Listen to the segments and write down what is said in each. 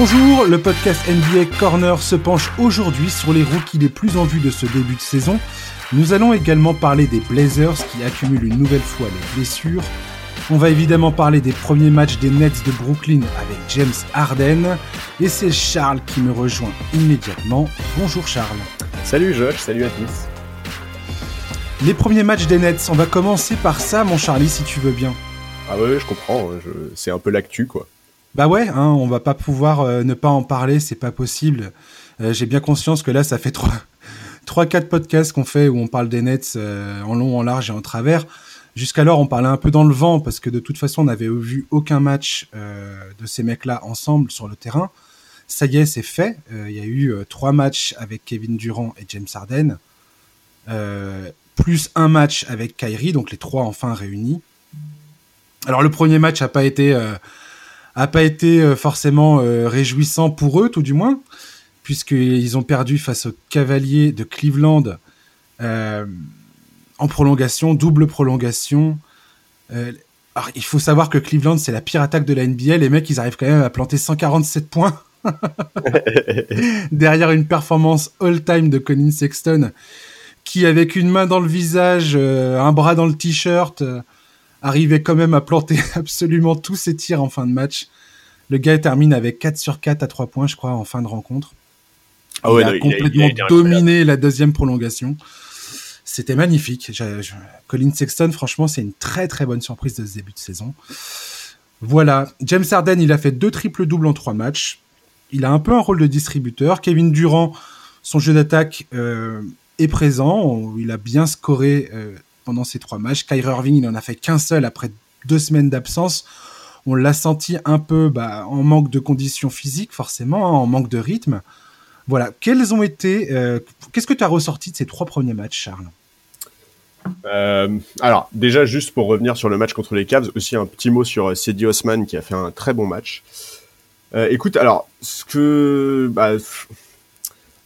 Bonjour, le podcast NBA Corner se penche aujourd'hui sur les rookies les plus en vue de ce début de saison. Nous allons également parler des Blazers qui accumulent une nouvelle fois les blessures. On va évidemment parler des premiers matchs des Nets de Brooklyn avec James Harden. Et c'est Charles qui me rejoint immédiatement. Bonjour Charles. Salut Josh, salut à tous. Les premiers matchs des Nets, on va commencer par ça mon Charlie si tu veux bien. Ah ouais, je comprends, c'est un peu l'actu quoi. Bah ouais, hein, on va pas pouvoir euh, ne pas en parler, c'est pas possible. Euh, j'ai bien conscience que là, ça fait trois, trois, quatre podcasts qu'on fait où on parle des Nets euh, en long, en large et en travers. Jusqu'alors, on parlait un peu dans le vent parce que de toute façon, on n'avait vu aucun match de ces mecs-là ensemble sur le terrain. Ça y est, c'est fait. Il y a eu trois matchs avec Kevin Durant et James Harden, plus un match avec Kyrie, donc les trois enfin réunis. Alors le premier match a pas été a pas été euh, forcément euh, réjouissant pour eux, tout du moins, puisqu'ils ont perdu face aux Cavaliers de Cleveland euh, en prolongation, double prolongation. il faut savoir que Cleveland, c'est la pire attaque de la NBA. Les mecs, ils arrivent quand même à planter 147 points. derrière une performance all-time de Colin Sexton, qui avec une main dans le visage, un bras dans le t-shirt, arrivait quand même à planter absolument tous ses tirs en fin de match. Le gars termine avec 4 sur 4 à 3 points, je crois, en fin de rencontre. Ah il a complètement dominé la deuxième prolongation. C'était magnifique. Colin Sexton, franchement, c'est une très très bonne surprise de ce début de saison. Voilà. James Harden, il a fait deux triples doubles en trois matchs. Il a un peu un rôle de distributeur. Kevin Durant, son jeu d'attaque euh, est présent. Il a bien scoré euh, pendant ces trois matchs. Kyrie Irving, il n'en a fait qu'un seul après deux semaines d'absence. On l'a senti un peu bah, en manque de conditions physiques, forcément, hein, en manque de rythme. Voilà. Quels ont été. Euh, qu'est-ce que tu as ressorti de ces trois premiers matchs, Charles? Euh, alors déjà juste pour revenir sur le match contre les Cavs, aussi un petit mot sur Cedi Osman qui a fait un très bon match. Euh, écoute, alors ce que bah,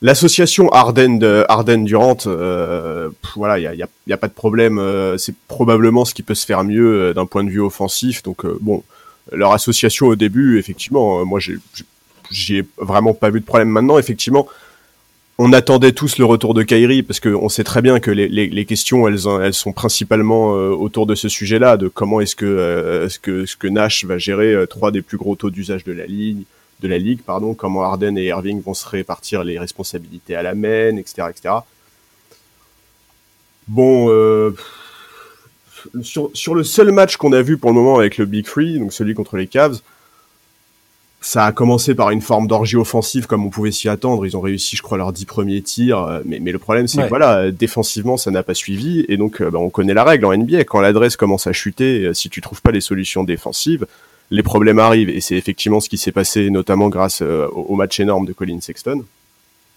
L'association Arden Arden Durant, euh, voilà, il y a, pas de problème. Euh, c'est probablement ce qui peut se faire mieux euh, d'un point de vue offensif. Donc bon, leur association au début, effectivement, moi j'ai vraiment pas vu de problème. Maintenant, effectivement, on attendait tous le retour de Kyrie parce qu'on sait très bien que les, questions elles, sont principalement autour de ce sujet-là, de comment est-ce que, que, ce que Nash va gérer trois des plus gros taux d'usage de la ligne, de la ligue, pardon, comment Harden et Irving vont se répartir les responsabilités à la main, etc., etc. Bon, euh, sur, sur, le seul match qu'on a vu pour le moment avec le Big Free, donc celui contre les Cavs, ça a commencé par une forme d'orgie offensive comme on pouvait s'y attendre. Ils ont réussi, je crois, leurs dix premiers tirs. Euh, mais, mais le problème, c'est que voilà, défensivement, ça n'a pas suivi. Et donc, euh, bah, on connaît la règle en NBA. Quand l'adresse commence à chuter, si tu trouves pas les solutions défensives, les problèmes arrivent et c'est effectivement ce qui s'est passé notamment grâce euh, au, match énorme de Colin Sexton.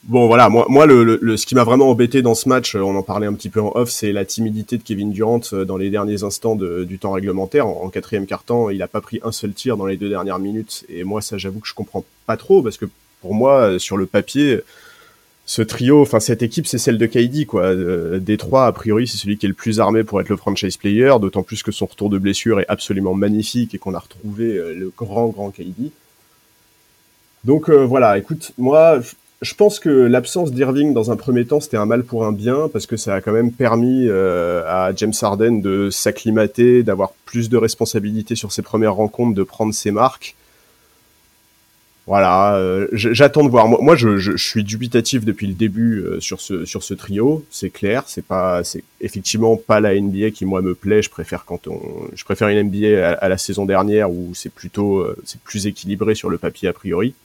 Bon voilà, moi, moi le, ce qui m'a vraiment embêté dans ce match, euh, on en parlait un petit peu en off, c'est la timidité de Kevin Durant euh, dans les derniers instants du temps réglementaire. En, quatrième quart-temps, il a pas pris un seul tir dans les deux dernières minutes et moi ça j'avoue que je comprends pas trop parce que pour moi sur le papier, ce trio, enfin cette équipe, c'est celle de KD quoi. Euh, Détroit, a priori, c'est celui qui est le plus armé pour être le franchise player, d'autant plus que son retour de blessure est absolument magnifique et qu'on a retrouvé euh, le grand grand KD. Donc euh, voilà, écoute, moi, je pense que l'absence d'Irving dans un premier temps, c'était un mal pour un bien parce que ça a quand même permis à James Harden de s'acclimater, d'avoir plus de responsabilités sur ses premières rencontres, de prendre ses marques. Voilà, euh, j'attends de voir. Moi, je, suis dubitatif depuis le début euh, sur ce sur ce trio. C'est clair, c'est pas, c'est effectivement pas la NBA qui moi me plaît. Je préfère quand on, je préfère une NBA à, la saison dernière où c'est plutôt, euh, c'est plus équilibré sur le papier a priori.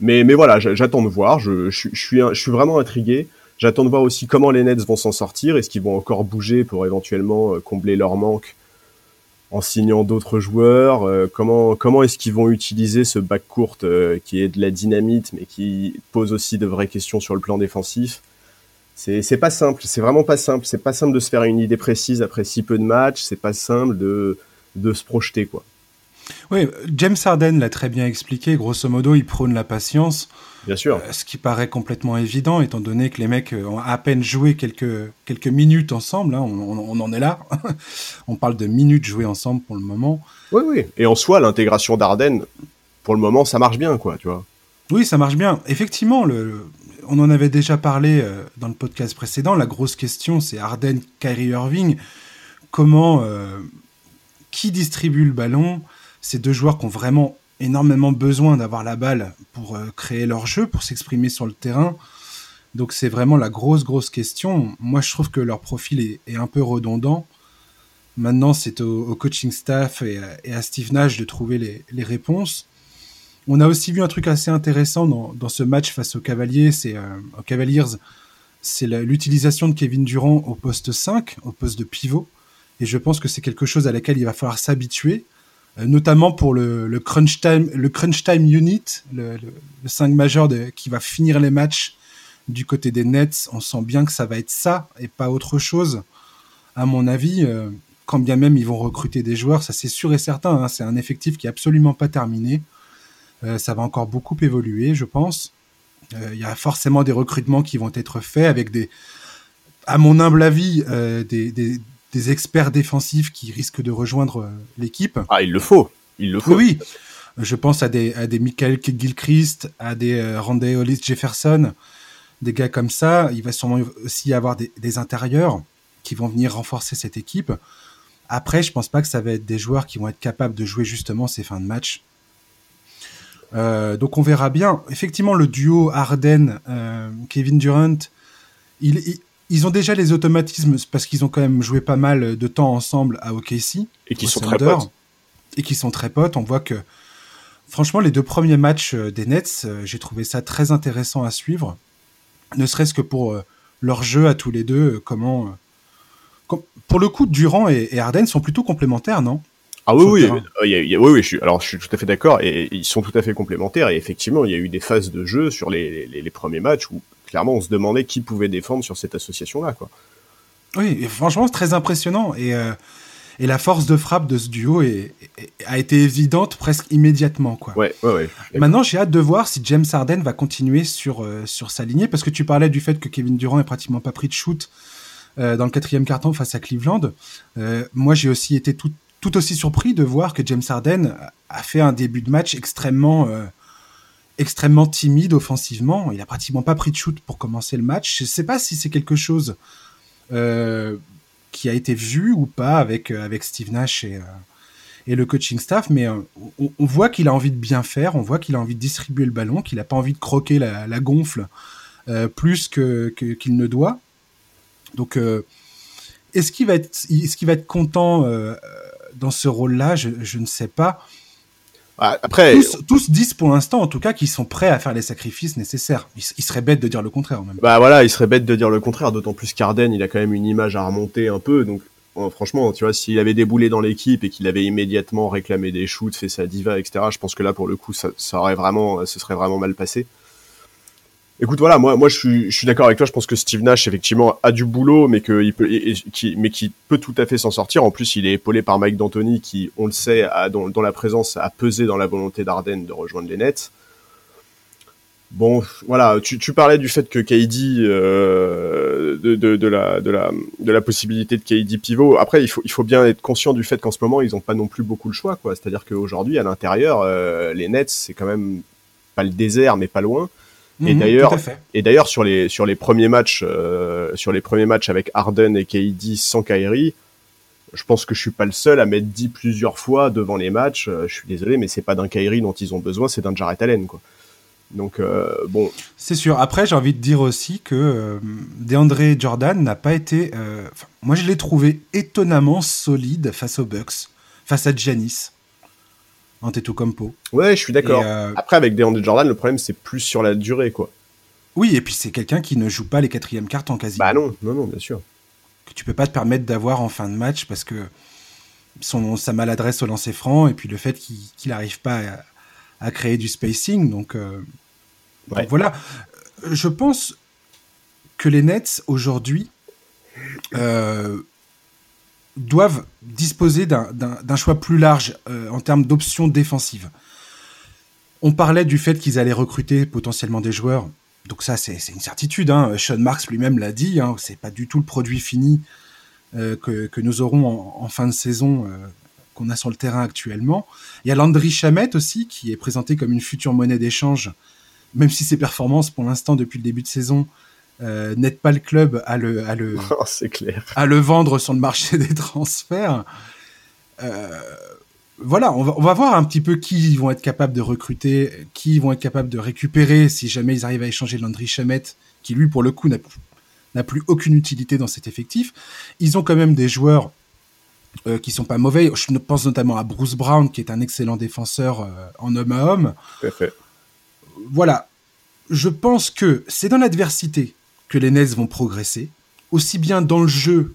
Mais mais voilà, j'attends de voir. Je suis je suis vraiment intrigué. J'attends de voir aussi comment les Nets vont s'en sortir. Est-ce qu'ils vont encore bouger pour éventuellement combler leur manque en signant d'autres joueurs euh, Comment comment est-ce qu'ils vont utiliser ce bac court euh, qui est de la dynamite mais qui pose aussi de vraies questions sur le plan défensif? C'est c'est pas simple, c'est vraiment pas simple. C'est pas simple de se faire une idée précise après si peu de matchs. C'est pas simple de de se projeter quoi. Oui, James Harden l'a très bien expliqué. Grosso modo, il prône la patience. Bien sûr. Euh, ce qui paraît complètement évident, étant donné que les mecs euh, ont à peine joué quelques, quelques minutes ensemble. Hein, on, en est là. on parle de minutes jouées ensemble pour le moment. Oui, oui. Et en soi, l'intégration d'Arden, pour le moment, ça marche bien, quoi, tu vois. Oui, ça marche bien. Effectivement, le, on en avait déjà parlé euh, dans le podcast précédent. La grosse question, c'est Arden, Kyrie Irving. Comment, euh, qui distribue le ballon? Ces deux joueurs qui ont vraiment énormément besoin d'avoir la balle pour euh, créer leur jeu, pour s'exprimer sur le terrain. Donc c'est vraiment la grosse, grosse question. Moi, je trouve que leur profil est, un peu redondant. Maintenant, c'est au, coaching staff et, à Steve Nash de trouver les réponses. On a aussi vu un truc assez intéressant dans, ce match face aux Cavaliers, c'est euh, aux Cavaliers, c'est l'utilisation de Kevin Durant au poste 5, au poste de pivot. Et je pense que c'est quelque chose à laquelle il va falloir s'habituer, notamment pour le, crunch time, le crunch time unit, le, 5 majeur qui va finir les matchs du côté des Nets. On sent bien que ça va être ça et pas autre chose. À mon avis, euh, quand bien même ils vont recruter des joueurs, ça c'est sûr et certain. Hein, c'est un effectif qui est absolument pas terminé. Euh, ça va encore beaucoup évoluer, je pense. Euh, il y a forcément des recrutements qui vont être faits avec des, à mon humble avis, euh, des, des, experts défensifs qui risquent de rejoindre l'équipe. Ah, il le faut. Il le faut. Oui, je pense à des, à des Michael Gilchrist, à des Randy Hollis Jefferson, des gars comme ça. Il va sûrement aussi y avoir des, des, intérieurs qui vont venir renforcer cette équipe. Après, je pense pas que ça va être des joueurs qui vont être capables de jouer justement ces fins de match. Euh, donc on verra bien. Effectivement, le duo Harden, euh, Kevin Durant, ils ont déjà les automatismes parce qu'ils ont quand même joué pas mal de temps ensemble à OKC. Et qui sont très potes. Et qui sont très potes. On voit que, franchement, les deux premiers matchs euh, des Nets, j'ai trouvé ça très intéressant à suivre. Ne serait-ce que pour leur jeu à tous les deux, comment. pour le coup, Durant et, Harden sont plutôt complémentaires, non? Ah oui, oui, oui, oui, je suis, alors je suis tout à fait d'accord, et, ils sont tout à fait complémentaires, et effectivement, il y a eu des phases de jeu sur les, les, premiers matchs où clairement on se demandait qui pouvait défendre sur cette association-là, quoi. Oui, et franchement, c'est très impressionnant, et, euh, et la force de frappe de ce duo est, a été évidente presque immédiatement, quoi. Ouais, ouais, ouais. Maintenant, j'ai hâte de voir si James Harden va continuer sur, euh, sur sa lignée, parce que tu parlais du fait que Kevin Durant est pratiquement pas pris de shoot euh, dans le quatrième carton face à Cleveland. moi, j'ai aussi été tout tout aussi surpris de voir que James Harden a fait un début de match extrêmement, extrêmement timide offensivement. Il a pratiquement pas pris de shoot pour commencer le match. Je ne sais pas si c'est quelque chose euh, qui a été vu ou pas avec, euh, avec Steve Nash et, et le coaching staff, mais on, voit qu'il a envie de bien faire, on voit qu'il a envie de distribuer le ballon, qu'il n'a pas envie de croquer la, gonfle plus que qu'il ne doit. Donc, est-ce qu'il va être, est-ce qu'il va être content dans ce rôle-là, je, ne sais pas. Bah, après, tous, disent pour l'instant, en tout cas, qu'ils sont prêts à faire les sacrifices nécessaires. Il, serait bête de dire le contraire, même. Bah voilà, il serait bête de dire le contraire, d'autant plus qu'Arden, il a quand même une image à remonter un peu, donc franchement, tu vois, s'il avait déboulé dans l'équipe et qu'il avait immédiatement réclamé des shoots, fait sa diva, etc., je pense que là, pour le coup, ça, ça aurait vraiment, ce serait vraiment mal passé. Écoute, voilà, moi, moi, je suis, d'accord avec toi. Je pense que Steve Nash, effectivement, a du boulot, mais que il peut, qui, mais qui peut tout à fait s'en sortir. En plus, il est épaulé par Mike D'Antoni, qui, on le sait, a, dont, la présence a pesé dans la volonté d'Arden de rejoindre les Nets. Bon, voilà, tu, parlais du fait que KD, euh, de, la, de, la, de la possibilité de KD pivot. Après, il faut, il faut bien être conscient du fait qu'en ce moment, ils n'ont pas non plus beaucoup le choix, quoi. C'est-à-dire qu'aujourd'hui, à l'intérieur, euh, les Nets, c'est quand même pas le désert, mais pas loin et mhm, d'ailleurs, et d'ailleurs sur les sur les premiers matchs, euh, sur les premiers matchs avec Harden et KD sans Kyrie, je pense que je suis pas le seul à m'être dit plusieurs fois devant les matchs. Euh, je suis désolé, mais c'est pas d'un Kyrie dont ils ont besoin, c'est d'un Jarrett Allen, quoi. Donc euh, bon. C'est sûr. Après, j'ai envie de dire aussi que DeAndre Jordan n'a pas été. moi, je l'ai trouvé étonnamment solide face aux Bucks, face à Giannis. Antetokounmpo. Ouais, je suis d'accord. Euh, Après, avec DeAndre Jordan, le problème, c'est plus sur la durée, quoi. Oui, et puis c'est quelqu'un qui ne joue pas les quatrièmes cartes en quasi. Bah non, non, non, bien sûr. Que tu peux pas te permettre d'avoir en fin de match parce que son, sa maladresse au lancer franc et puis le fait qu'il n'arrive pas à, créer du spacing. Donc, euh, voilà. Je pense que les Nets aujourd'hui euh, doivent disposer d'un choix plus large euh, en termes d'options défensives. On parlait du fait qu'ils allaient recruter potentiellement des joueurs. Donc ça, c'est une certitude. Hein. Sean Marks lui-même l'a dit. Hein. C'est pas du tout le produit fini euh, que, nous aurons en, fin de saison euh, qu'on a sur le terrain actuellement. Il y a Landry Chamette aussi, qui est présenté comme une future monnaie d'échange, même si ses performances, pour l'instant, depuis le début de saison, euh, n'aident pas le club à le, à le, oh, clair. à le vendre sur le marché des transferts. Euh, voilà, on va, on va voir un petit peu qui ils vont être capables de recruter, qui ils vont être capables de récupérer si jamais ils arrivent à échanger Landry Chamette, qui lui, pour le coup, n'a n'a plus aucune utilité dans cet effectif. Ils ont quand même des joueurs euh, qui sont pas mauvais. Je pense notamment à Bruce Brown, qui est un excellent défenseur euh, en homme à homme. Voilà. Je pense que c'est dans l'adversité que les Nets vont progresser, aussi bien dans le jeu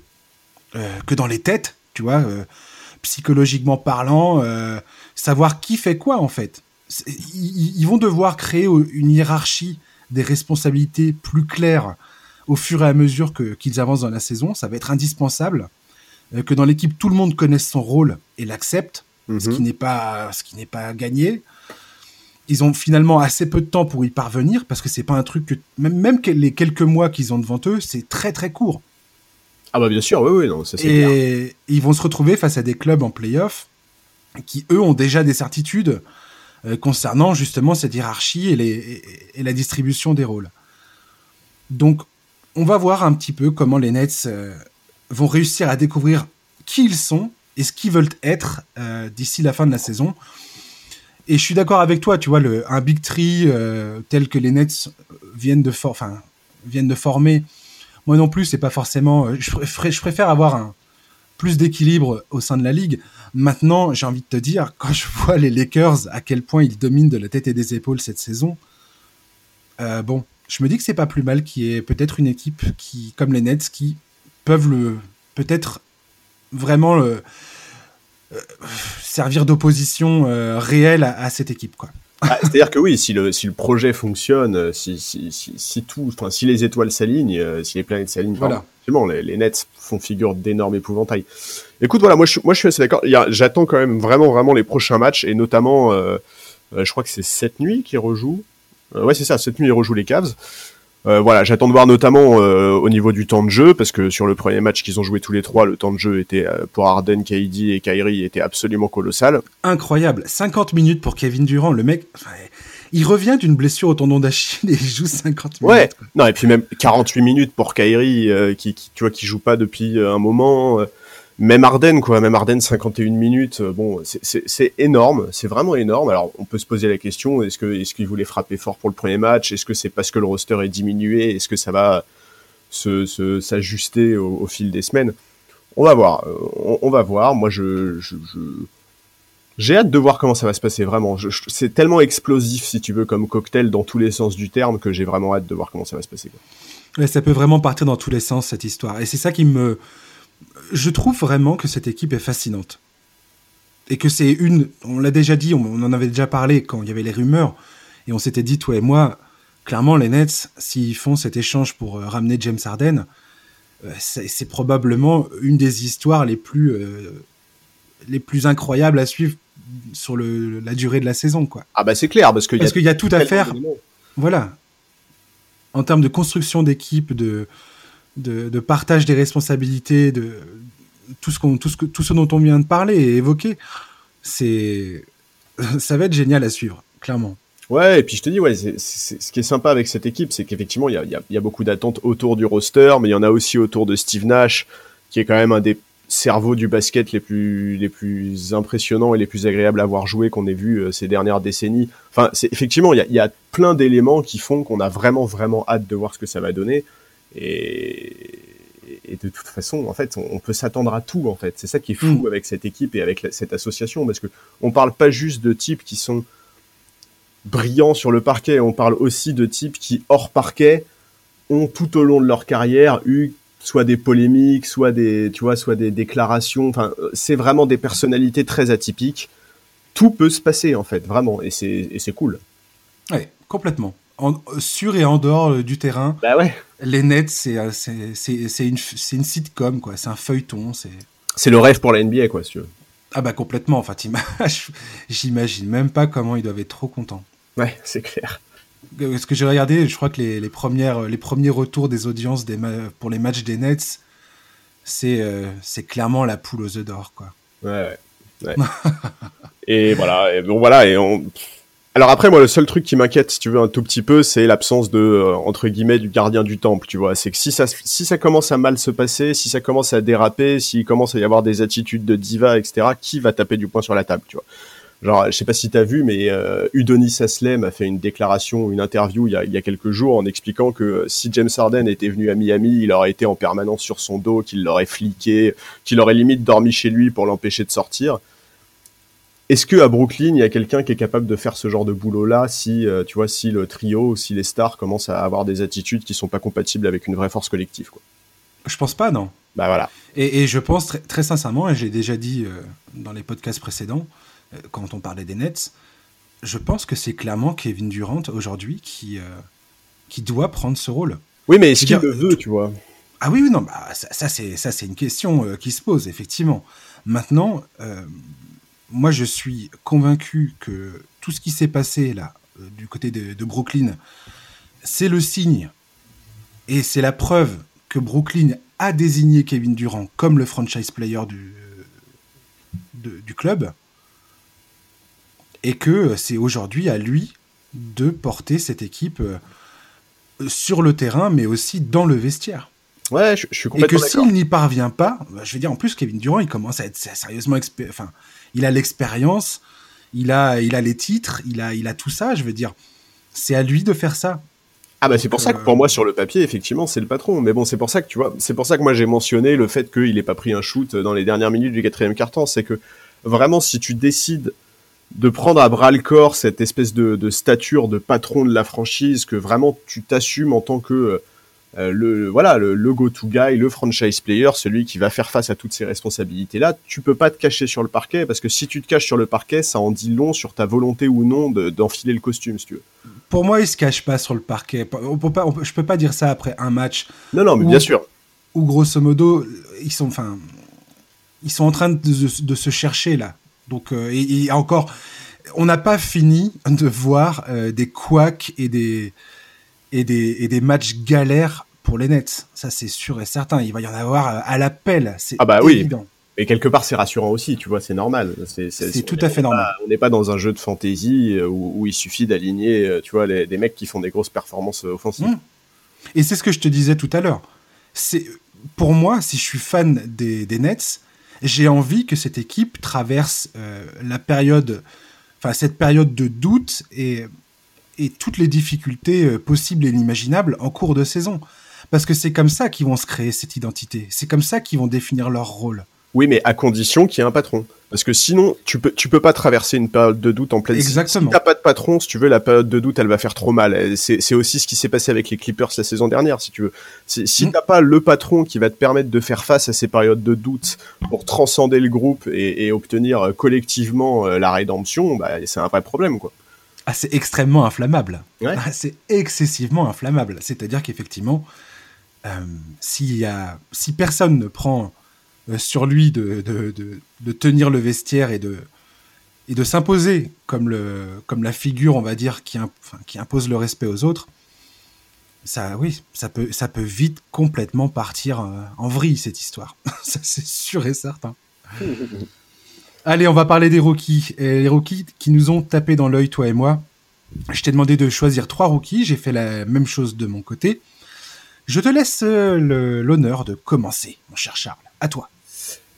euh, que dans les têtes, tu vois, euh, psychologiquement parlant, euh, savoir qui fait quoi en fait. Ils, ils vont devoir créer une hiérarchie des responsabilités plus claires au fur et à mesure qu'ils avancent dans la saison. Ça va être indispensable que dans l'équipe tout le monde connaisse son rôle et l'accepte, Mhm. ce qui n'est pas ce qui n'est pas gagné. Ils ont finalement assez peu de temps pour y parvenir parce que c'est pas un truc que même les quelques mois qu'ils ont devant eux, c'est très très court. Ah bah bien sûr, oui, oui, non, ça c'est clair. Et ils vont se retrouver face à des clubs en playoff qui, eux, ont déjà des certitudes euh, concernant justement cette hiérarchie et, les, et, et la distribution des rôles. Donc, on va voir un petit peu comment les Nets euh, vont réussir à découvrir qui ils sont et ce qu'ils veulent être euh, d'ici la fin de la saison. Et je suis d'accord avec toi, tu vois, un Big Tree euh, tel que les Nets viennent de, for de former, moi non plus, c'est pas forcément. euh, Je, préfère, avoir plus d'équilibre au sein de la ligue. Maintenant, j'ai envie de te dire, quand je vois les Lakers, à quel point ils dominent de la tête et des épaules cette saison, euh, bon, je me dis que c'est pas plus mal qu'il y ait peut-être une équipe qui, comme les Nets, qui peuvent peut-être vraiment le, servir d'opposition euh, réelle à, à cette équipe, quoi. Ah, C'est-à-dire que oui, si le, si le projet fonctionne, euh, si, si, si, si tout, enfin, si les étoiles s'alignent, euh, si les planètes s'alignent, Voilà. les, les Nets font figure d'énormes épouvantails. Écoute, voilà, moi je, suis- moi je suis assez d'accord. Il y a- J'attends quand même vraiment, vraiment les prochains matchs et notamment, euh, euh, je crois que c'est cette nuit qui rejoue. Euh, ouais, c'est ça, cette nuit ils rejouent les Cavs. Euh, voilà, j'attends de voir notamment euh, au niveau du temps de jeu, parce que sur le premier match qu'ils ont joué tous les trois, le temps de jeu était euh, pour Harden, KD et Kyrie était absolument colossal. Incroyable. 50 minutes pour Kevin Durant. Le mec, enfin, il revient d'une blessure au tendon d'Achille et il joue 50 minutes. Ouais. quoi. Non, et puis même 48 minutes pour Kyrie, qui, qui, tu vois, qui joue pas depuis un moment. Même Arden, quoi. Même Arden, 51 minutes. euh, bon, c'est- énorme. C'est vraiment énorme. Alors, on peut se poser la question est-ce que est-ce frapper fort pour le premier match? Est-ce que c'est parce que le roster est diminué? Est-ce que ça va se s'ajuster au, fil des semaines? On va voir. euh, On, va voir. Moi, je, j'ai hâte de voir comment ça va se passer. Vraiment, c'est tellement explosif, si tu veux, comme cocktail dans tous les sens du terme, que j'ai vraiment hâte de voir comment ça va se passer. ça peut vraiment partir dans tous les sens, cette histoire. Et c'est ça qui me. Je trouve vraiment que cette équipe est fascinante. Et que c'est une. On l'a déjà dit, on, on en avait déjà parlé quand il y avait les rumeurs. Et on s'était dit, toi et moi, clairement, les Nets, s'ils font cet échange pour euh, ramener James Harden, euh, c'est probablement une des histoires les plus. euh, les plus incroyables à suivre sur le, la durée de la saison, quoi. Ah bah c'est clair, parce qu'il y a y tout à faire voilà. En termes de construction d'équipe, de, de, partage des responsabilités, de tout ce, qu'on, tout, ce que, tout ce dont on vient de parler et évoquer, c'est, ça va être génial à suivre, clairement. Ouais, et puis je te dis, ouais, ce qui est sympa avec cette équipe, c'est qu'effectivement, il y a, y, y a beaucoup d'attentes autour du roster, mais il y en a aussi autour de Steve Nash, qui est quand même un des cerveaux du basket les plus, les plus impressionnants et les plus agréables à voir jouer qu'on ait vu euh, ces dernières décennies. Enfin, c'est, effectivement, il y a, y a plein d'éléments qui font qu'on a vraiment, vraiment hâte de voir ce que ça va donner. Et, et de toute façon, en fait, on, peut s'attendre à tout, en fait. C'est ça qui est fou Mm. avec cette équipe et avec la- cette association, parce que on parle pas juste de types qui sont brillants sur le parquet, on parle aussi de types qui, hors parquet, ont tout au long de leur carrière eu soit des polémiques, soit des, tu vois, soit des déclarations. Enfin, c'est vraiment des personnalités très atypiques. Tout peut se passer, en fait, vraiment, et c'est, et c'est cool. Ouais, complètement. En, sur et en dehors euh, du terrain, Bah ouais. les Nets, c'est, euh, une, une sitcom, quoi. C'est un feuilleton, c'est... Le rêve pour la NBA, quoi, si tu veux. Ah bah complètement, enfin, j'imagine même pas comment ils doivent être trop contents. Ouais, c'est clair. Euh, Ce que j'ai regardé, je crois que les, les, premières, les premiers retours des audiences des pour les matchs des Nets, c'est euh, clairement la poule aux œufs d'or. Quoi. Ouais, ouais. et voilà, et bon voilà, et on. Alors après, moi, le seul truc qui m'inquiète, si tu veux, un tout petit peu, c'est l'absence de, euh, entre guillemets, du gardien du temple, tu vois. C'est que si ça, si ça commence à mal se passer, si ça commence à déraper, s'il commence à y avoir des attitudes de diva, etc., qui va taper du poing sur la table, tu vois? Genre, je sais pas si t'as vu, mais euh, Udonis Aslem a fait une déclaration, une interview il y, a, il y a quelques jours en expliquant que euh, si James Harden était venu à Miami, il aurait été en permanence sur son dos, qu'il l'aurait fliqué, qu'il aurait limite dormi chez lui pour l'empêcher de sortir. Est-ce que à Brooklyn, il y a quelqu'un qui est capable de faire ce genre de boulot-là si, euh, tu vois, si le trio, si les stars commencent à avoir des attitudes qui sont pas compatibles avec une vraie force collective, quoi? Je pense pas, non. Bah voilà. Et, et je pense très, très sincèrement, et j'ai déjà dit euh, dans les podcasts précédents, euh, quand on parlait des Nets, je pense que c'est clairement Kevin Durant aujourd'hui qui, qui doit prendre ce rôle. Oui, mais est-ce qu'il le veut, tu vois? Ah oui, oui, non, bah, ça, ça c'est ça c'est une question qui se pose effectivement. Maintenant, moi je suis convaincu que tout ce qui s'est passé là euh, du côté de, de Brooklyn, c'est le signe et c'est la preuve que Brooklyn a désigné Kevin Durant comme le franchise player du, de- du club et que c'est aujourd'hui à lui de porter cette équipe euh, sur le terrain, mais aussi dans le vestiaire. Ouais, je, je suis Et que complètement s'il n'y parvient pas, bah, je veux dire, en plus, Kevin Durant, il commence à être sérieusement Enfin, il a l'expérience, il a, il a les titres, il a, il a tout ça, je veux dire. C'est à lui de faire ça. Ah bah c'est pour ça que Euh, pour moi sur le papier effectivement c'est le patron mais bon c'est pour ça que tu vois c'est pour ça que moi j'ai mentionné le fait qu'il ait pas pris un shoot dans les dernières minutes du quatrième quart-temps c'est que vraiment si tu décides de prendre à bras le corps cette espèce de, de stature de patron de la franchise que vraiment tu t'assumes en tant que euh, le voilà le, le go-to guy le franchise player celui qui va faire face à toutes ces responsabilités là tu peux pas te cacher sur le parquet parce que si tu te caches sur le parquet ça en dit long sur ta volonté ou non de- d'enfiler le costume si tu veux Pour moi, il se cache pas sur le parquet. On peut pas, on peut- je peux pas dire ça après un match non non mais Ou- bien sûr où, grosso modo, ils sont, enfin, ils sont en train de, de se chercher là. Donc, euh, et, et encore, on n'a pas fini de voir euh, des couacs et des, et des, et des matchs galères pour les Nets. Ça, c'est sûr et certain. Il va y en avoir euh, à l'appel. C'est Ah bah oui. évident. Et quelque part, c'est rassurant aussi, tu vois, c'est normal. C'est C'est tout à fait normal. pas- On n'est pas dans un jeu de fantasy euh, où, où il suffit d'aligner, euh, tu vois, les, des mecs qui font des grosses performances offensives. Mm. Et c'est ce que je te disais tout à l'heure. C'est pour moi, si je suis fan des, des Nets, j'ai envie que cette équipe traverse euh, la période, enfin cette période de doute et, et toutes les difficultés euh, possibles et inimaginables en cours de saison. Parce que c'est comme ça qu'ils vont se créer cette identité. C'est comme ça qu'ils vont définir leur rôle. Oui, mais à condition qu'il y ait un patron. Parce que sinon, tu peux, tu peux pas traverser une période de doute en pleine saison. Exactement. Si t'as pas de patron, si tu veux, la période de doute, elle va faire trop mal. C'est aussi ce qui s'est passé avec les Clippers la saison dernière, si tu veux. C'est- Si Mm. t'as pas le patron qui va te permettre de faire face à ces périodes de doute pour transcender le groupe et, et obtenir collectivement euh, la rédemption, bah, c'est un vrai problème, quoi. Ah, c'est extrêmement inflammable. Ouais. Ah, c'est excessivement inflammable. C'est-à-dire qu'effectivement, euh, a, si personne ne prend euh, sur lui de, de, de, de tenir le vestiaire et de, et de s'imposer comme, le, comme la figure, on va dire, qui, imp- enfin, qui impose le respect aux autres, ça, oui, ça peut, ça peut vite complètement partir euh, en vrille, cette histoire. ça, c'est sûr et certain. Allez, on va parler des rookies. Et les rookies qui nous ont tapé dans l'œil, toi et moi. Je t'ai demandé de choisir trois rookies. J'ai fait la même chose de mon côté. Je te laisse euh, l'honneur de commencer, mon cher Charles. À toi.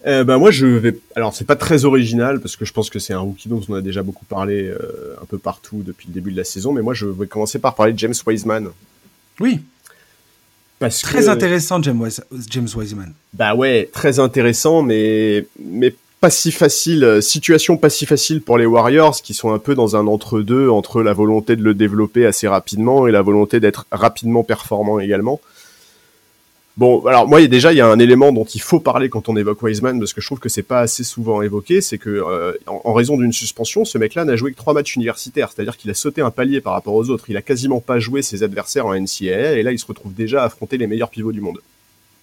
Euh, bah moi je vais alors c'est pas très original parce que je pense que c'est un rookie dont on a déjà beaucoup parlé euh, un peu partout depuis le début de la saison mais moi je vais commencer par parler de James Wiseman Oui, parce très que intéressant, James, Wise- James Wiseman. bah ouais très intéressant mais mais pas si facile euh, situation pas si facile pour les Warriors qui sont un peu dans un entre-deux entre la volonté de le développer assez rapidement et la volonté d'être rapidement performant également Bon, alors moi déjà il y a un élément dont il faut parler quand on évoque Wiseman parce que je trouve que c'est pas assez souvent évoqué, c'est que euh, en, en raison d'une suspension, ce mec-là n'a joué que trois matchs universitaires, c'est-à-dire qu'il a sauté un palier par rapport aux autres. Il a quasiment pas joué ses adversaires en NCAA et là il se retrouve déjà à affronter les meilleurs pivots du monde.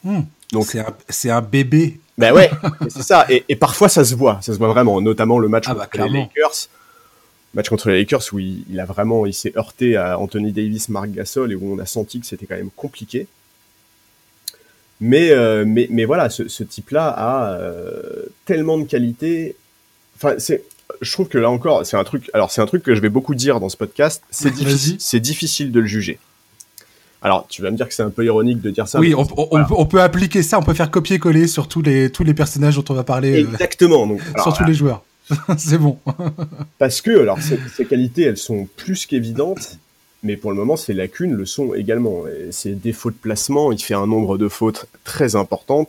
Hmm. Donc- c'est un, bébé. Ben ouais, c'est ça. Et, et parfois ça se voit, ça se voit vraiment, notamment le match Ah bah, contre les. Lakers. Match contre les Lakers où il, il a vraiment, il s'est heurté à Anthony Davis, Marc Gasol et où on a senti que c'était quand même compliqué. Mais, euh, mais, mais voilà, ce, ce type-là a euh, tellement de qualité. enfin, c'est, je trouve que là encore, c'est un truc. Alors, c'est un truc que je vais beaucoup dire dans ce podcast. C'est difficile, c'est difficile de le juger. Alors, tu vas me dire que c'est un peu ironique de dire ça. Oui, on, peut, appliquer ça, on peut faire copier-coller sur tous les, tous les personnages dont on va parler. Euh, Exactement. Donc, sur tous les joueurs. c'est bon. Parce que, alors, ces, qualités, elles sont plus qu'évidentes, mais pour le moment, ces lacunes le sont également. Et ses défauts de placement, il fait un nombre de fautes très importantes.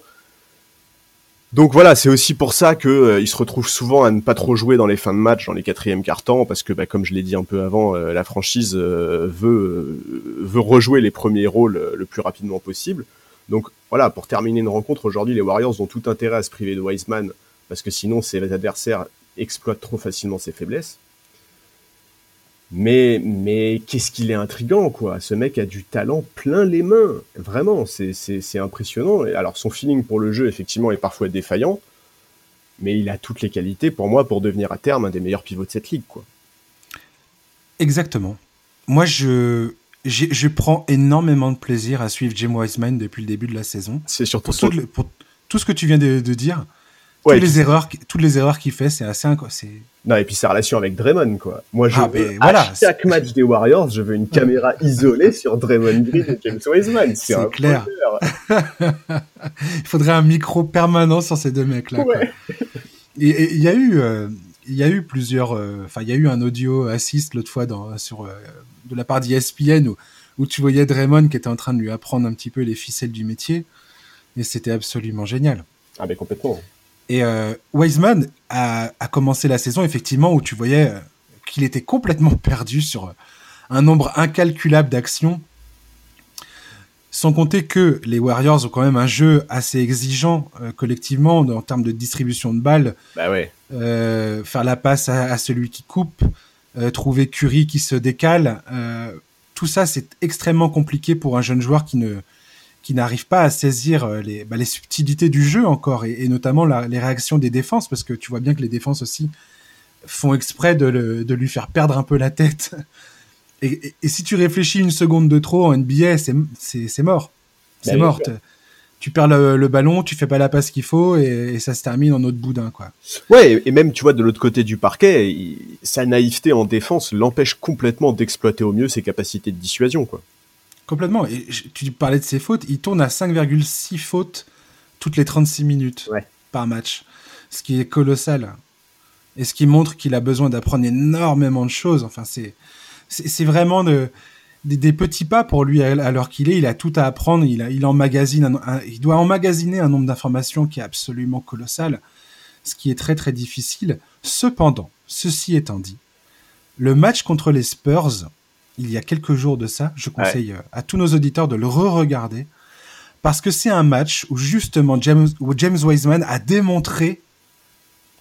Donc voilà, c'est aussi pour ça que euh, se retrouve souvent à ne pas trop jouer dans les fins de match, dans les quatrièmes quart-temps, parce que bah, comme je l'ai dit un peu avant, euh, la franchise euh, veut veut rejouer les premiers rôles le plus rapidement possible. Donc voilà, pour terminer une rencontre aujourd'hui, les Warriors ont tout intérêt à se priver de Wiseman, parce que sinon ses adversaires exploitent trop facilement ses faiblesses. Mais, mais qu'est-ce qu'il est intrigant, quoi? Ce mec a du talent plein les mains. Vraiment, c'est impressionnant. Alors, son feeling pour le jeu, effectivement, est parfois défaillant. Mais il a toutes les qualités, pour moi, pour devenir à terme un des meilleurs pivots de cette ligue, quoi. Exactement. Moi, je, je prends énormément de plaisir à suivre Jim Wiseman depuis le début de la saison. C'est surtout pour, tout, pour tout ce que tu viens de, de dire. Toutes, les erreurs, toutes les erreurs qu'il fait, c'est assez c'est non, et puis sa relation avec Draymond, quoi. Moi, je ah, veux, à chaque match des Warriors, je veux une caméra isolée sur Draymond Green et James Wiseman. C'est clair. il faudrait un micro permanent sur ces deux mecs-là. Ouais. Et il y a eu, euh, il y a eu plusieurs, euh, enfin, il y a eu un audio assist l'autre fois dans, sur, euh, de la part d'ESPN où, où tu voyais Draymond qui était en train de lui apprendre un petit peu les ficelles du métier. Et c'était absolument génial. Ah, mais complètement. Et euh, Wiseman a, a, commencé la saison effectivement où tu voyais euh, qu'il était complètement perdu sur euh, un nombre incalculable d'actions. Sans compter que les Warriors ont quand même un jeu assez exigeant euh, collectivement en termes de distribution de balles. Bah ouais. Euh, faire la passe à, à celui qui coupe, trouver Curry qui se décale. tout ça, c'est extrêmement compliqué pour un jeune joueur qui ne, qui n'arrive pas à saisir euh, les, bah, les subtilités du jeu encore, et, notamment les réactions des défenses, parce que tu vois bien que les défenses aussi font exprès de, le, de lui faire perdre un peu la tête. Et, et, si tu réfléchis une seconde de trop en NBA, c'est mort. C'est mort. Bah tu perds le, ballon, tu fais pas la passe qu'il faut et, ça se termine en autre boudin quoi. Ouais, et même tu vois de l'autre côté du parquet, sa naïveté en défense l'empêche complètement d'exploiter au mieux ses capacités de dissuasion quoi. Complètement. Et tu parlais de ses fautes. Il tourne à 5,6 fautes toutes les 36 minutes par match. Ce qui est colossal. Et ce qui montre qu'il a besoin d'apprendre énormément de choses. Enfin, c'est, c'est, vraiment de, des, petits pas pour lui à, l'heure qu'il est. Il a tout à apprendre. Il, a, il, emmagasine il doit emmagasiner un nombre d'informations qui est absolument colossal. Ce qui est très très difficile. Cependant, ceci étant dit, le match contre les Spurs, il y a quelques jours de ça. Je conseille euh, à tous nos auditeurs de le re-regarder parce que c'est un match où justement James, James Wiseman a démontré,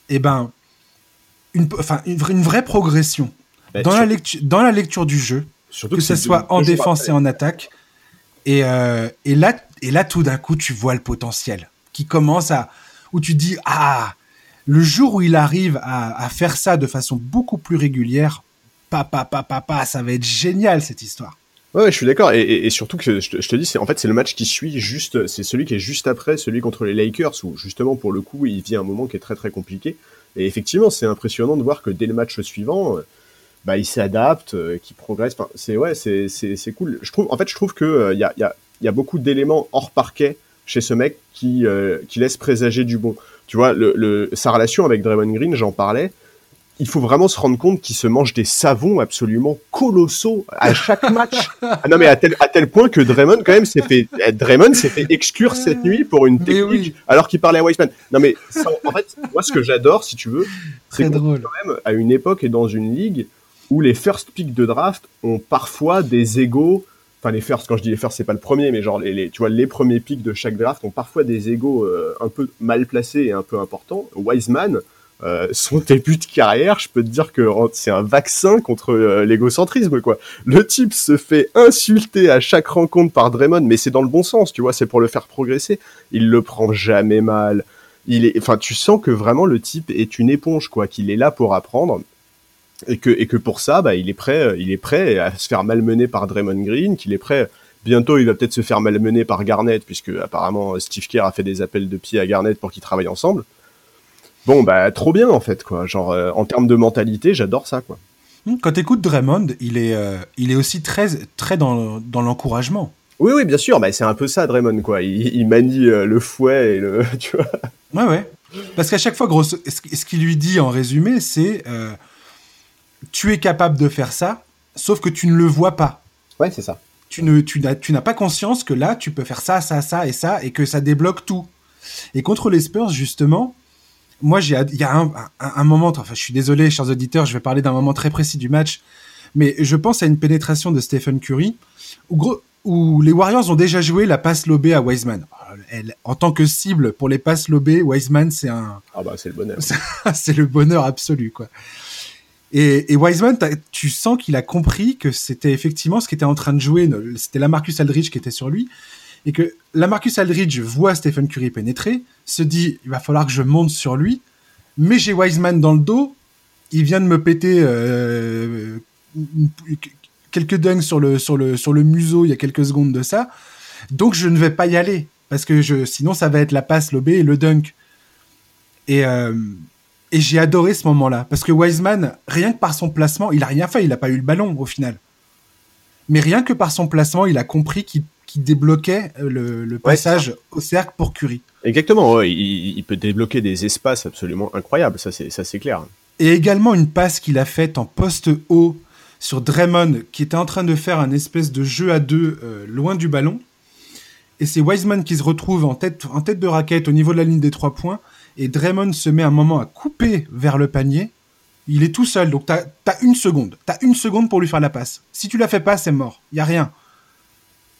eh ben, une, enfin, une, vraie progression bah, dans, la lecture, dans la lecture du jeu, que, ce soit en défense et en attaque. Et, euh, et là, et là, tout d'un coup, tu vois le potentiel qui commence à, où tu dis ah, le jour où il arrive à, à faire ça de façon beaucoup plus régulière, papa, papa, papa, ça va être génial cette histoire. Ouais, je suis d'accord. Et, surtout que je te, dis, c'est en fait c'est le match qui suit juste, c'est celui qui est juste après celui contre les Lakers où justement pour le coup il vit un moment qui est très très compliqué. Et effectivement, c'est impressionnant de voir que dès le match suivant, euh, bah il s'adapte, euh, qu'il progresse. Enfin, c'est ouais, c'est c'est cool. Je trouve, en fait, je trouve que euh, il y a y a y a beaucoup d'éléments hors parquet chez ce mec qui qui laisse présager du bon. Tu vois, le, le sa relation avec Draymond Green, j'en parlais il faut vraiment se rendre compte qu'il se mange des savons absolument colossaux à chaque match. ah non mais à tel, à tel point que Draymond quand même s'est fait eh, Draymond s'est fait exclure cette nuit pour une technique alors qu'il parlait à Wiseman. Non mais en fait moi ce que j'adore si tu veux c'est quand même à une époque et dans une ligue où les first picks de draft ont parfois des égaux enfin les first quand je dis les first c'est pas le premier mais genre les, tu vois les premiers picks de chaque draft ont parfois des égaux euh, un peu mal placés et un peu importants. Wiseman euh, son début de carrière, je peux te dire que c'est un vaccin contre euh, l'égocentrisme, quoi. Le type se fait insulter à chaque rencontre par Draymond, mais c'est dans le bon sens, tu vois, c'est pour le faire progresser. Il le prend jamais mal. Il est, enfin, tu sens que vraiment le type est une éponge, quoi, qu'il est là pour apprendre. Et que, et que pour ça, bah, il est prêt, euh, il est prêt à se faire malmener par Draymond Green, qu'il est prêt, bientôt il va peut-être se faire malmener par Garnett, puisque apparemment Steve Kerr a fait des appels de pied à Garnett pour qu'ils travaillent ensemble. Bon, bah, trop bien, en fait, quoi. Genre, euh, en termes de mentalité, j'adore ça, quoi. Hmm, quand tu écoutes Draymond, il est, euh, il est aussi très, très dans, dans l'encouragement. Oui, oui, bien sûr. Bah, c'est un peu ça, Draymond, quoi. Il, manie euh, le fouet et le. Tu vois Ouais, ouais. Parce qu'à chaque fois, gros, ce qu'il lui dit en résumé, c'est Tu es capable de faire ça, sauf que tu ne le vois pas. Ouais, c'est ça. Tu n'as tu tu pas conscience que là, tu peux faire ça, ça, ça et ça, et que ça débloque tout. Et contre les Spurs, justement, moi, il y a un, un, moment, enfin, je suis désolé, chers auditeurs, je vais parler d'un moment très précis du match, mais je pense à une pénétration de Stephen Curry, où, gros, où les Warriors ont déjà joué la passe lobée à Wiseman. Elle, en tant que cible pour les passes lobées, Wiseman, c'est un. Ah bah, c'est le bonheur. c'est le bonheur absolu, quoi. Et, et Wiseman, tu sens qu'il a compris que c'était effectivement ce qui était en train de jouer. C'était la Marcus Aldridge qui était sur lui et que la Marcus Aldridge voit Stephen Curry pénétrer, se dit il va falloir que je monte sur lui, mais j'ai Wiseman dans le dos, il vient de me péter euh, quelques dunks sur le, sur, le, sur le museau il y a quelques secondes de ça, donc je ne vais pas y aller, parce que je, sinon ça va être la passe lobée et le dunk. Et, euh, et j'ai adoré ce moment-là, parce que Wiseman, rien que par son placement, il a rien fait, il n'a pas eu le ballon au final. Mais rien que par son placement, il a compris qu'il qui débloquait euh, le, passage au cercle pour Curry. Exactement, il, peut débloquer des espaces absolument incroyables, ça c'est, ça c'est clair. Et également une passe qu'il a faite en poste haut sur Draymond, qui était en train de faire un espèce de jeu à deux euh, loin du ballon. Et c'est Wiseman qui se retrouve en tête, en tête de raquette au niveau de la ligne des trois points. Et Draymond se met un moment à couper vers le panier. Il est tout seul, donc t'as as une seconde. T'as une seconde pour lui faire la passe. Si tu la fais pas, c'est mort. Il y a rien.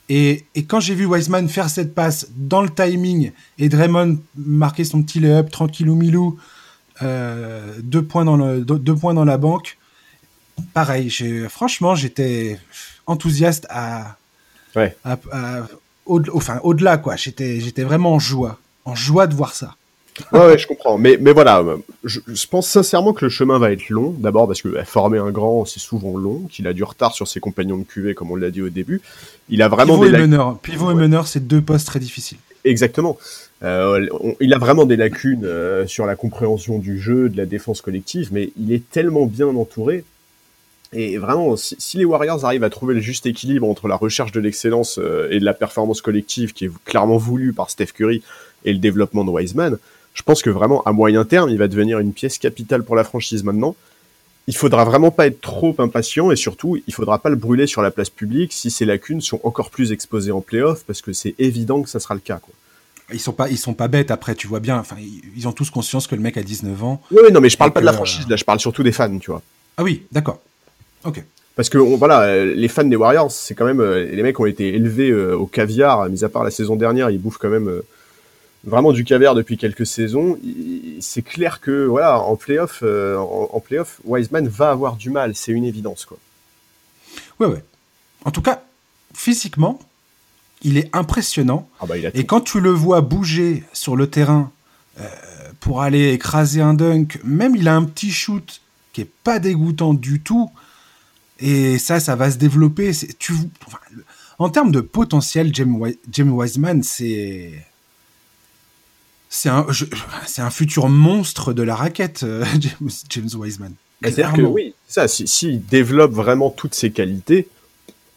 Et, quand j'ai vu Wiseman faire cette passe dans le timing et Draymond marquer son petit lay-up tranquillou milou, euh, deux, points dans le, deux, points dans la banque, pareil, franchement, j'étais enthousiaste à, ouais. au, enfin, au-delà, quoi. J'étais, j'étais vraiment en joie, en joie de voir ça ouais, ouais, je comprends. Mais, mais voilà, je, pense sincèrement que le chemin va être long. D'abord parce que bah, former un grand, c'est souvent long, qu'il a du retard sur ses compagnons de QV, comme on l'a dit au début. Il a vraiment Pivot des et meneur. Pivot et meneur, c'est deux postes très difficiles. Exactement. Euh, il a vraiment des lacunes euh, sur la compréhension du jeu, de la défense collective, mais il est tellement bien entouré. Et vraiment, si, les Warriors arrivent à trouver le juste équilibre entre la recherche de l'excellence euh, et de la performance collective qui est clairement voulue par Steph Curry et le développement de Wiseman, je pense que vraiment, à moyen terme, il va devenir une pièce capitale pour la franchise maintenant. Il faudra vraiment pas être trop impatient et surtout, il faudra pas le brûler sur la place publique si ses lacunes sont encore plus exposées en playoff parce que c'est évident que ça sera le cas, quoi. Ils sont pas, ils sont pas bêtes après, tu vois bien. Enfin, ils ont tous conscience que le mec a 19 ans. Oui, non, mais je parle pas de la franchise, là, je parle surtout des fans, tu vois. Ah oui, d'accord. Ok. Parce que voilà, les fans des Warriors, c'est quand même euh, les mecs ont été élevés euh, au caviar, mis à part la saison dernière, ils bouffent quand même euh, vraiment du caviar depuis quelques saisons. C'est clair que voilà, en playoff, euh, en, playoff, Wiseman va avoir du mal, c'est une évidence quoi. Ouais ouais. En tout cas, physiquement, il est impressionnant. Ah bah, Et quand tu le vois bouger sur le terrain euh, pour aller écraser un dunk, même il a un petit shoot qui est pas dégoûtant du tout. Et ça, ça va se développer. Tu, en termes de potentiel, James Wiseman, c'est c'est un, c'est un futur monstre de la raquette, euh, James, Wiseman. C'est-à-dire que oui, ça, s'il si, développe vraiment toutes ses qualités,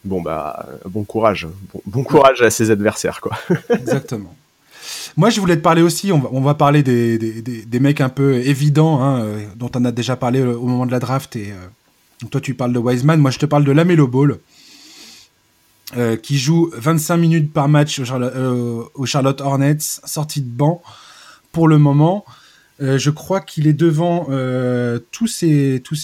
bon bah, bon courage, bon, courage à ses adversaires, quoi. Exactement. Moi, je voulais te parler aussi, on va, on va parler des, des, des, mecs un peu évidents, hein, euh, dont on a déjà parlé au moment de la draft, et euh, toi tu parles de Wiseman, moi je te parle de Lamelo Ball. Euh, qui joue 25 minutes par match au Charlotte, euh, Charlotte Hornets, sorti de banc pour le moment. Euh, je crois qu'il est devant tous ses tous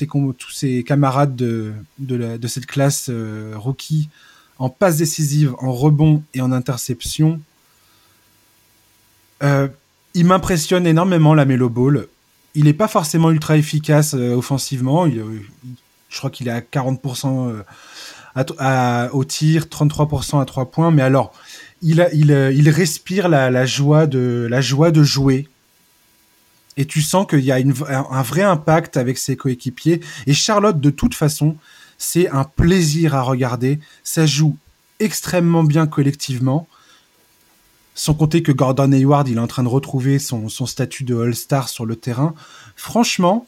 ses camarades de de, cette classe rookie en passe décisive, en rebond et en interception. il m'impressionne énormément la Melo Ball. Il n'est pas forcément ultra efficace offensivement. Je crois qu'il est à 40% au tir, 33% à 3 points. Mais alors, il, il, euh, il respire la, la, joie de, la joie de jouer. Et tu sens qu'il y a un vrai impact avec ses coéquipiers. Et Charlotte, de toute façon, c'est un plaisir à regarder. Ça joue extrêmement bien collectivement. Sans compter que Gordon Hayward, il est en train de retrouver son, son statut de All-Star sur le terrain. Franchement,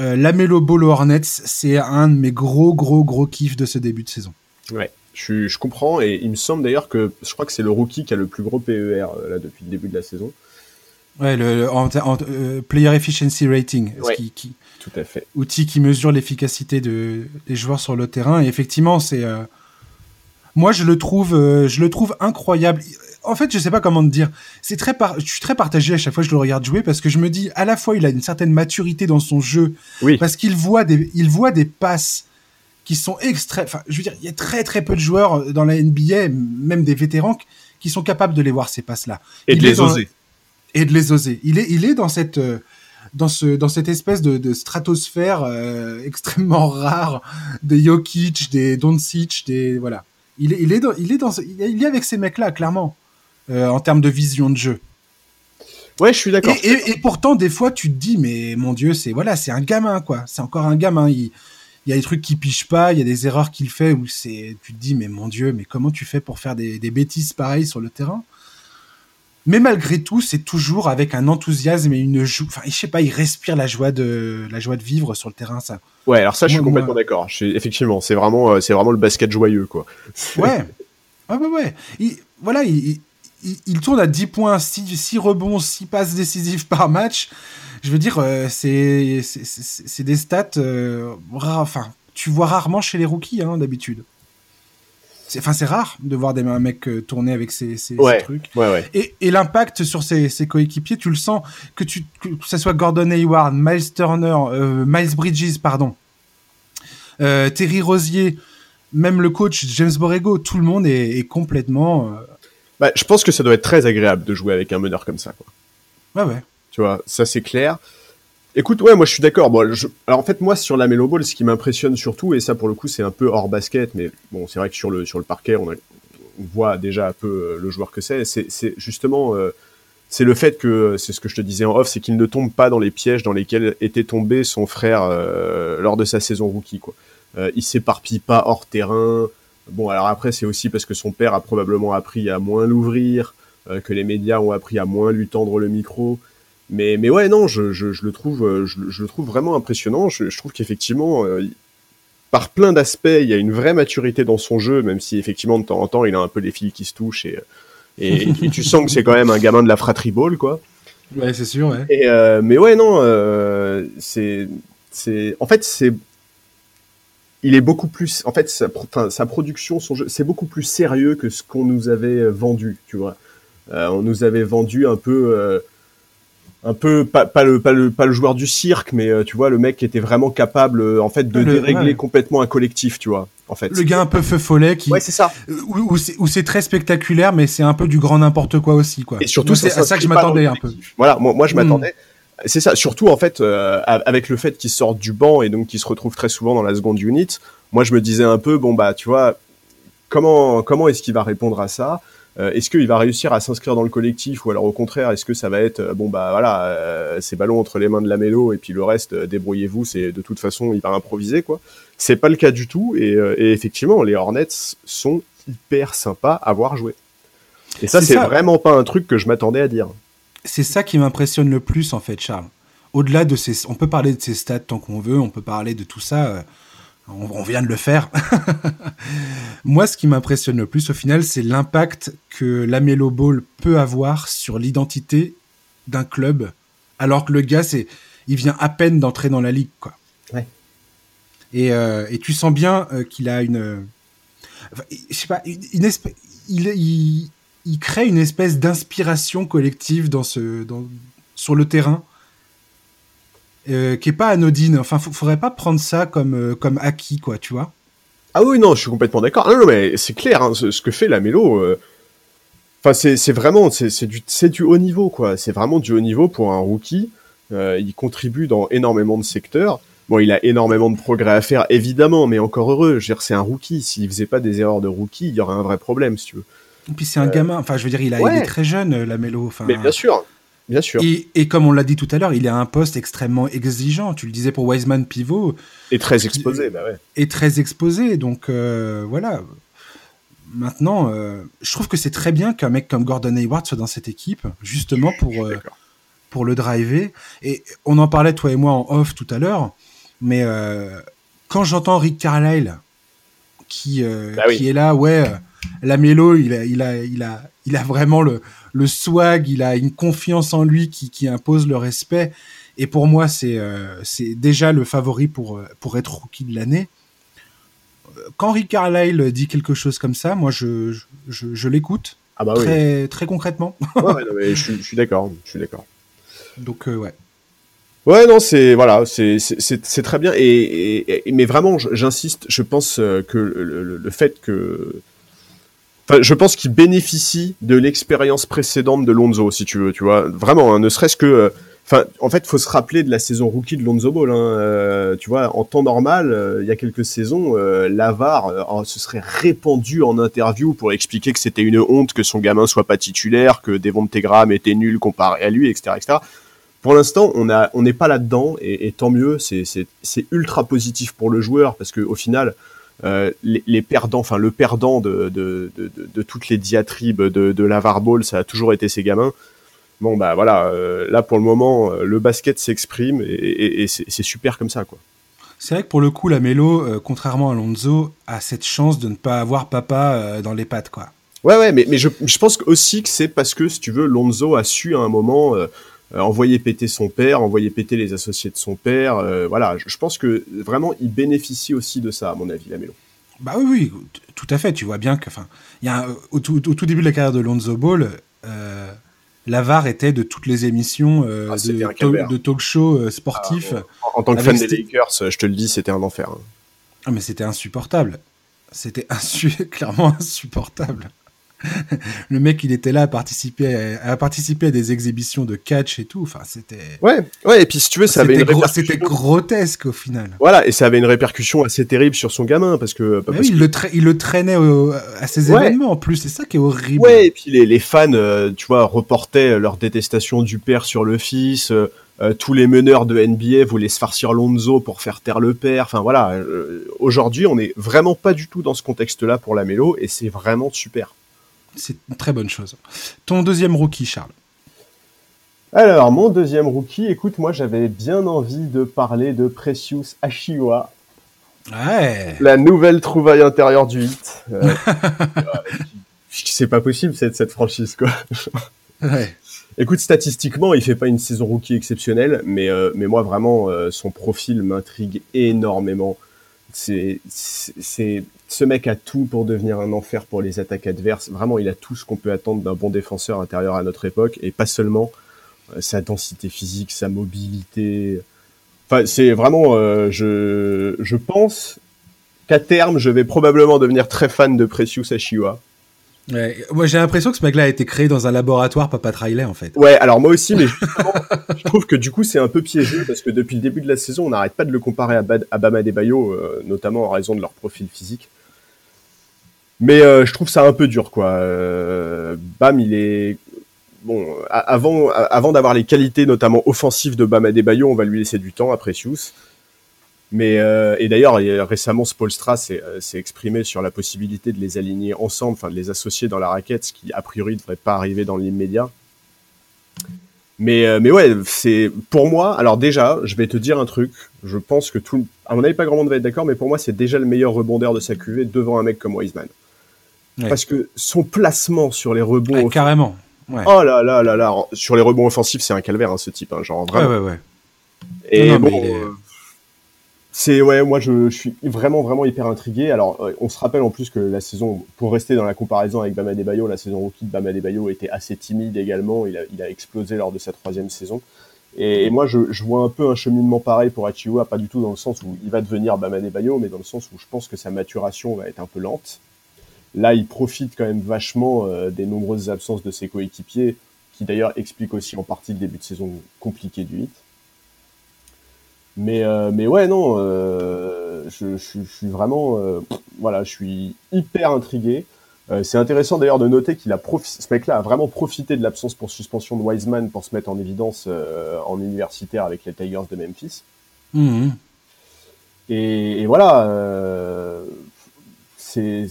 euh, la Melo Ball Hornets, c'est un de mes gros, gros, gros kiffs de ce début de saison. Ouais, je, je comprends. Et il me semble d'ailleurs que je crois que c'est le rookie qui a le plus gros PER euh, là, depuis le début de la saison. Ouais, le, en, euh, Player Efficiency Rating. Qui, qui, tout à fait. Outil qui mesure l'efficacité de, des joueurs sur le terrain. Et effectivement, c'est. moi, je le trouve, je le trouve incroyable en fait, je sais pas comment te dire. C'est très je suis très partagé à chaque fois que je le regarde jouer parce que je me dis à la fois il a une certaine maturité dans son jeu oui. parce qu'il voit des il voit des passes qui sont extrêmes. Enfin, je veux dire, il y a très très peu de joueurs euh, dans la NBA, même des vétérans, qui sont capables de les voir ces passes-là. Et de les oser. Et de les oser. Il est il est dans cette euh, dans ce dans cette espèce de, de stratosphère euh, extrêmement rare des Jokic, des Doncic, des voilà. Il est il est dans il est dans il est avec ces mecs là clairement. Euh, en termes de vision de jeu. Ouais, je suis d'accord. Et, pourtant, des fois, tu te dis, mais mon Dieu, c'est voilà, c'est un gamin, quoi. C'est encore un gamin. Il, y a des trucs qui pichent pas, il y a des erreurs qu'il fait où c'est, tu te dis, mais mon Dieu, mais comment tu fais pour faire des, bêtises pareilles sur le terrain? Mais malgré tout, c'est toujours avec un enthousiasme et une joie. Enfin, je sais pas, il respire la joie de la joie de vivre sur le terrain, ça. Ouais, alors ça, je suis complètement d'accord. Effectivement, c'est vraiment, euh, c'est vraiment le basket joyeux, quoi. Ouais. Ouais, ouais, ouais. Il, voilà, il, il, tourne à 10 points, 6, rebonds, 6 passes décisives par match. Je veux dire, euh, c'est des stats. Euh, enfin, tu vois rarement chez les rookies, hein, d'habitude. Enfin, c'est rare de voir des mecs euh, tourner avec ces, trucs. Et, et l'impact sur ses, coéquipiers, tu le sens, que, tu, que ce soit Gordon Hayward, Miles Turner, Miles Bridges, pardon, Terry Rosier, même le coach James Borrego, tout le monde est, est complètement bah, je pense que ça doit être très agréable de jouer avec un meneur comme ça. Quoi. Ouais, ouais. Tu vois, ça c'est clair. Écoute, ouais, moi je suis d'accord. Bon, alors en fait, moi sur la Melo Ball, ce qui m'impressionne surtout, et ça pour le coup c'est un peu hors basket, mais bon, c'est vrai que sur le, sur le parquet, on, voit déjà un peu euh, le joueur que c'est. C'est justement, euh, c'est le fait que, c'est ce que je te disais en off, c'est qu'il ne tombe pas dans les pièges dans lesquels était tombé son frère euh, lors de sa saison rookie. Quoi. il s'éparpille pas hors terrain. Bon, alors après, c'est aussi parce que son père a probablement appris à moins l'ouvrir, euh, que les médias ont appris à moins lui tendre le micro. Mais, mais ouais, non, je, je, je le trouve, euh, je, je, le trouve vraiment impressionnant. Je, trouve qu'effectivement, euh, par plein d'aspects, il y a une vraie maturité dans son jeu, même si effectivement de temps en temps, il a un peu les filles qui se touchent et, et, tu sens que c'est quand même un gamin de la fratrie ball, quoi. Ouais, c'est sûr. Ouais. Et, mais ouais, non, c'est, c'est, en fait, c'est il est beaucoup plus, en fait, sa, sa production, son jeu, c'est beaucoup plus sérieux que ce qu'on nous avait euh, vendu, tu vois. Euh, on nous avait vendu un peu, euh, un peu pas, pas, le, pas le pas le joueur du cirque, mais tu vois le mec qui était vraiment capable, en fait, de dérégler complètement un collectif, tu vois. En fait. Le gars un peu feu follet qui. Ouais, c'est ça. Où, c'est très spectaculaire, mais c'est un peu du grand n'importe quoi aussi, quoi. Et surtout, c'est à ça que je m'attendais un peu. Voilà, moi, moi je hmm. m'attendais. C'est ça, surtout en fait, euh, avec le fait qu'il sorte du banc et donc qu'il se retrouve très souvent dans la seconde unit, moi je me disais un peu, bon bah tu vois, comment, comment est-ce qu'il va répondre à ça? Euh, Est-ce qu'il va réussir à s'inscrire dans le collectif ou alors au contraire, est-ce que ça va être, euh, bon bah voilà, c'est ballon entre les mains de la mélo et puis le reste, débrouillez-vous, c'est de toute façon, il va improviser quoi. C'est pas le cas du tout et, et effectivement, les Hornets sont hyper sympas à voir jouer. Et ça, c'est vraiment pas un truc que je m'attendais à dire c'est ça qui m'impressionne le plus en fait, Charles. Au-delà de ces, on peut parler de ces stats tant qu'on veut, on peut parler de tout ça. Euh, on, vient de le faire. Moi, ce qui m'impressionne le plus au final, c'est l'impact que la Melo Ball peut avoir sur l'identité d'un club, alors que le gars, c'est, il vient à peine d'entrer dans la ligue, quoi. Ouais. Et, euh, et tu sens bien euh, qu'il a une, je sais pas, une, espèce, il, il, il crée une espèce d'inspiration collective sur le terrain. Euh, qui est pas anodine. Enfin, faudrait pas prendre ça comme euh, comme acquis, quoi, tu vois. Ah oui, non, je suis complètement d'accord. Non, non, mais c'est clair, hein, ce, que fait la mélo. Euh, enfin, c'est vraiment, c'est du, haut niveau, quoi. C'est vraiment du haut niveau pour un rookie. il contribue dans énormément de secteurs. Bon, il a énormément de progrès à faire, évidemment, mais encore heureux. C'est un rookie. S'il faisait pas des erreurs de rookie, il y aurait un vrai problème, si tu veux. Et puis c'est un euh, gamin, enfin je veux dire, il, a, il est très jeune, euh, la Mélo. Mais bien sûr, bien sûr. Et, et comme on l'a dit tout à l'heure, il a un poste extrêmement exigeant. Tu le disais pour Wiseman pivot. Et très exposé, bah ouais. Et très exposé, donc euh, voilà. maintenant, je trouve que c'est très bien qu'un mec comme Gordon Hayward soit dans cette équipe, justement pour pour le driver. Et on en parlait toi et moi en off tout à l'heure, mais quand j'entends Rick Carlisle qui bah qui est là, ouais, la mélo, il a il a il a il a vraiment le le swag, il a une confiance en lui qui, qui impose le respect. Et pour moi, c'est euh, c'est déjà le favori pour, euh, pour être rookie de l'année. Quand Rick Carlisle dit quelque chose comme ça, moi, je, je, je l'écoute ah bah très, très concrètement. ouais, mais je, suis d'accord, je suis d'accord. Donc, euh, ouais. Ouais, non, c'est voilà, c'est très bien mais vraiment, j'insiste, je pense que le, fait que je pense qu'il bénéficie de l'expérience précédente de Lonzo, si tu veux, tu vois. Vraiment, hein, ne serait-ce que. Euh, en fait, faut se rappeler de la saison rookie de Lonzo Ball. Hein, euh, tu vois, en temps normal, euh, il y a quelques saisons, Lavar oh, se serait répandu en interview pour expliquer que c'était une honte que son gamin soit pas titulaire, que Devon Tegram était nul comparé à lui, etc., etc. Pour l'instant, on n'est pas là-dedans, et, et, tant mieux. C'est ultra positif pour le joueur parce que au final euh, les, perdants, enfin le perdant de, de, de, de, toutes les diatribes de, de Lavar Ball, ça a toujours été ses gamins. Bon bah voilà, euh, là pour le moment, euh, le basket s'exprime et, et, c'est super comme ça quoi. C'est vrai que pour le coup, la Mélo, contrairement à Lonzo, a cette chance de ne pas avoir papa dans les pattes quoi. Ouais ouais, mais, mais je, je pense aussi que c'est parce que si tu veux, Lonzo a su à un moment euh, envoyer péter son père, envoyer péter les associés de son père. Euh, voilà, je, pense que vraiment, il bénéficie aussi de ça, à mon avis, la. Bah oui, oui, tout à fait. Tu vois bien que, enfin, il y a au, tout, début de la carrière de Lonzo Ball, euh, Lavar était de toutes les émissions ah, de, talk show sportifs. Ah, en, tant que fan des Lakers, je te le dis, c'était un enfer. Hein. Ah, mais c'était insupportable. C'était clairement insupportable. le mec, il était là à participer à, participer à des exhibitions de catch et tout. Enfin, c'était. Ouais, ouais. Et puis si tu veux, ça avait une C'était grotesque au final. Voilà, et ça avait une répercussion assez terrible sur son gamin parce que. oui, Il, le il, le traînait à ses événements en plus. C'est ça qui est horrible. Ouais, et puis les, les fans, euh, tu vois, reportaient leur détestation du père sur le fils. Euh, euh, tous les meneurs de NBA voulaient se farcir Lonzo pour faire taire le père. Enfin voilà, aujourd'hui on n'est vraiment pas du tout dans ce contexte-là pour la mélo et c'est vraiment super c'est une très bonne chose. Ton deuxième rookie, Charles alors, mon deuxième rookie, écoute, moi j'avais bien envie de parler de Precious Ashiwa. Ouais. La nouvelle trouvaille intérieure du hit. Euh, c'est pas possible cette, cette franchise, quoi. Ouais. Écoute, statistiquement, il fait pas une saison rookie exceptionnelle, mais, euh, mais moi vraiment, euh, son profil m'intrigue énormément. C'est, ce mec a tout pour devenir un enfer pour les attaques adverses. Vraiment, il a tout ce qu'on peut attendre d'un bon défenseur intérieur à notre époque, et pas seulement euh, sa densité physique, sa mobilité. Enfin, c'est vraiment, euh, je, je pense qu'à terme, je vais probablement devenir très fan de Precious Ashiwa. Ouais, moi j'ai l'impression que ce mec-là a été créé dans un laboratoire Papa Riley en fait. Ouais, alors moi aussi, mais je trouve que du coup c'est un peu piégé parce que depuis le début de la saison, on n'arrête pas de le comparer à, Bad, à Bama Debayo, euh, notamment en raison de leur profil physique. Mais euh, je trouve ça un peu dur, quoi. Euh, Bam, il est bon. Avant, avant d'avoir les qualités, notamment offensives de Bam Adebayo, on va lui laisser du temps à Precious. Mais euh, et d'ailleurs récemment, Spolstra s'est exprimé sur la possibilité de les aligner ensemble, enfin de les associer dans la raquette, ce qui a priori ne devrait pas arriver dans l'immédiat. Mais mais ouais, c'est pour moi. Alors déjà, je vais te dire un truc. Je pense que tout, à mon avis, pas grand monde va être d'accord, mais pour moi, c'est déjà le meilleur rebondeur de sa cuvée devant un mec comme Wiseman. Parce que son placement sur les rebonds. carrément. Oh là là là là. Sur les rebonds offensifs, c'est un calvaire, hein, ce type. Hein, genre vraiment. Ouais, ouais, ouais. Et bon. C'est ouais, moi je, suis vraiment vraiment hyper intrigué. Alors euh, on se rappelle en plus que la saison, pour rester dans la comparaison avec Bama Bayo, la saison rookie de Bama Bayo était assez timide également. Il a, il a explosé lors de sa troisième saison. Et, moi je, je, vois un peu un cheminement pareil pour Achiwa, pas du tout dans le sens où il va devenir Bama Bayo, mais dans le sens où je pense que sa maturation va être un peu lente. Là, il profite quand même vachement euh, des nombreuses absences de ses coéquipiers, qui d'ailleurs expliquent aussi en partie le début de saison compliqué du hit. Mais, euh, mais ouais, non, euh, je, suis vraiment, voilà, je suis hyper intrigué. c'est intéressant d'ailleurs de noter qu'il a ce mec-là a vraiment profité de l'absence pour suspension de Wiseman pour se mettre en évidence en universitaire avec les Tigers de Memphis. Mmh. Et, et, voilà, c'est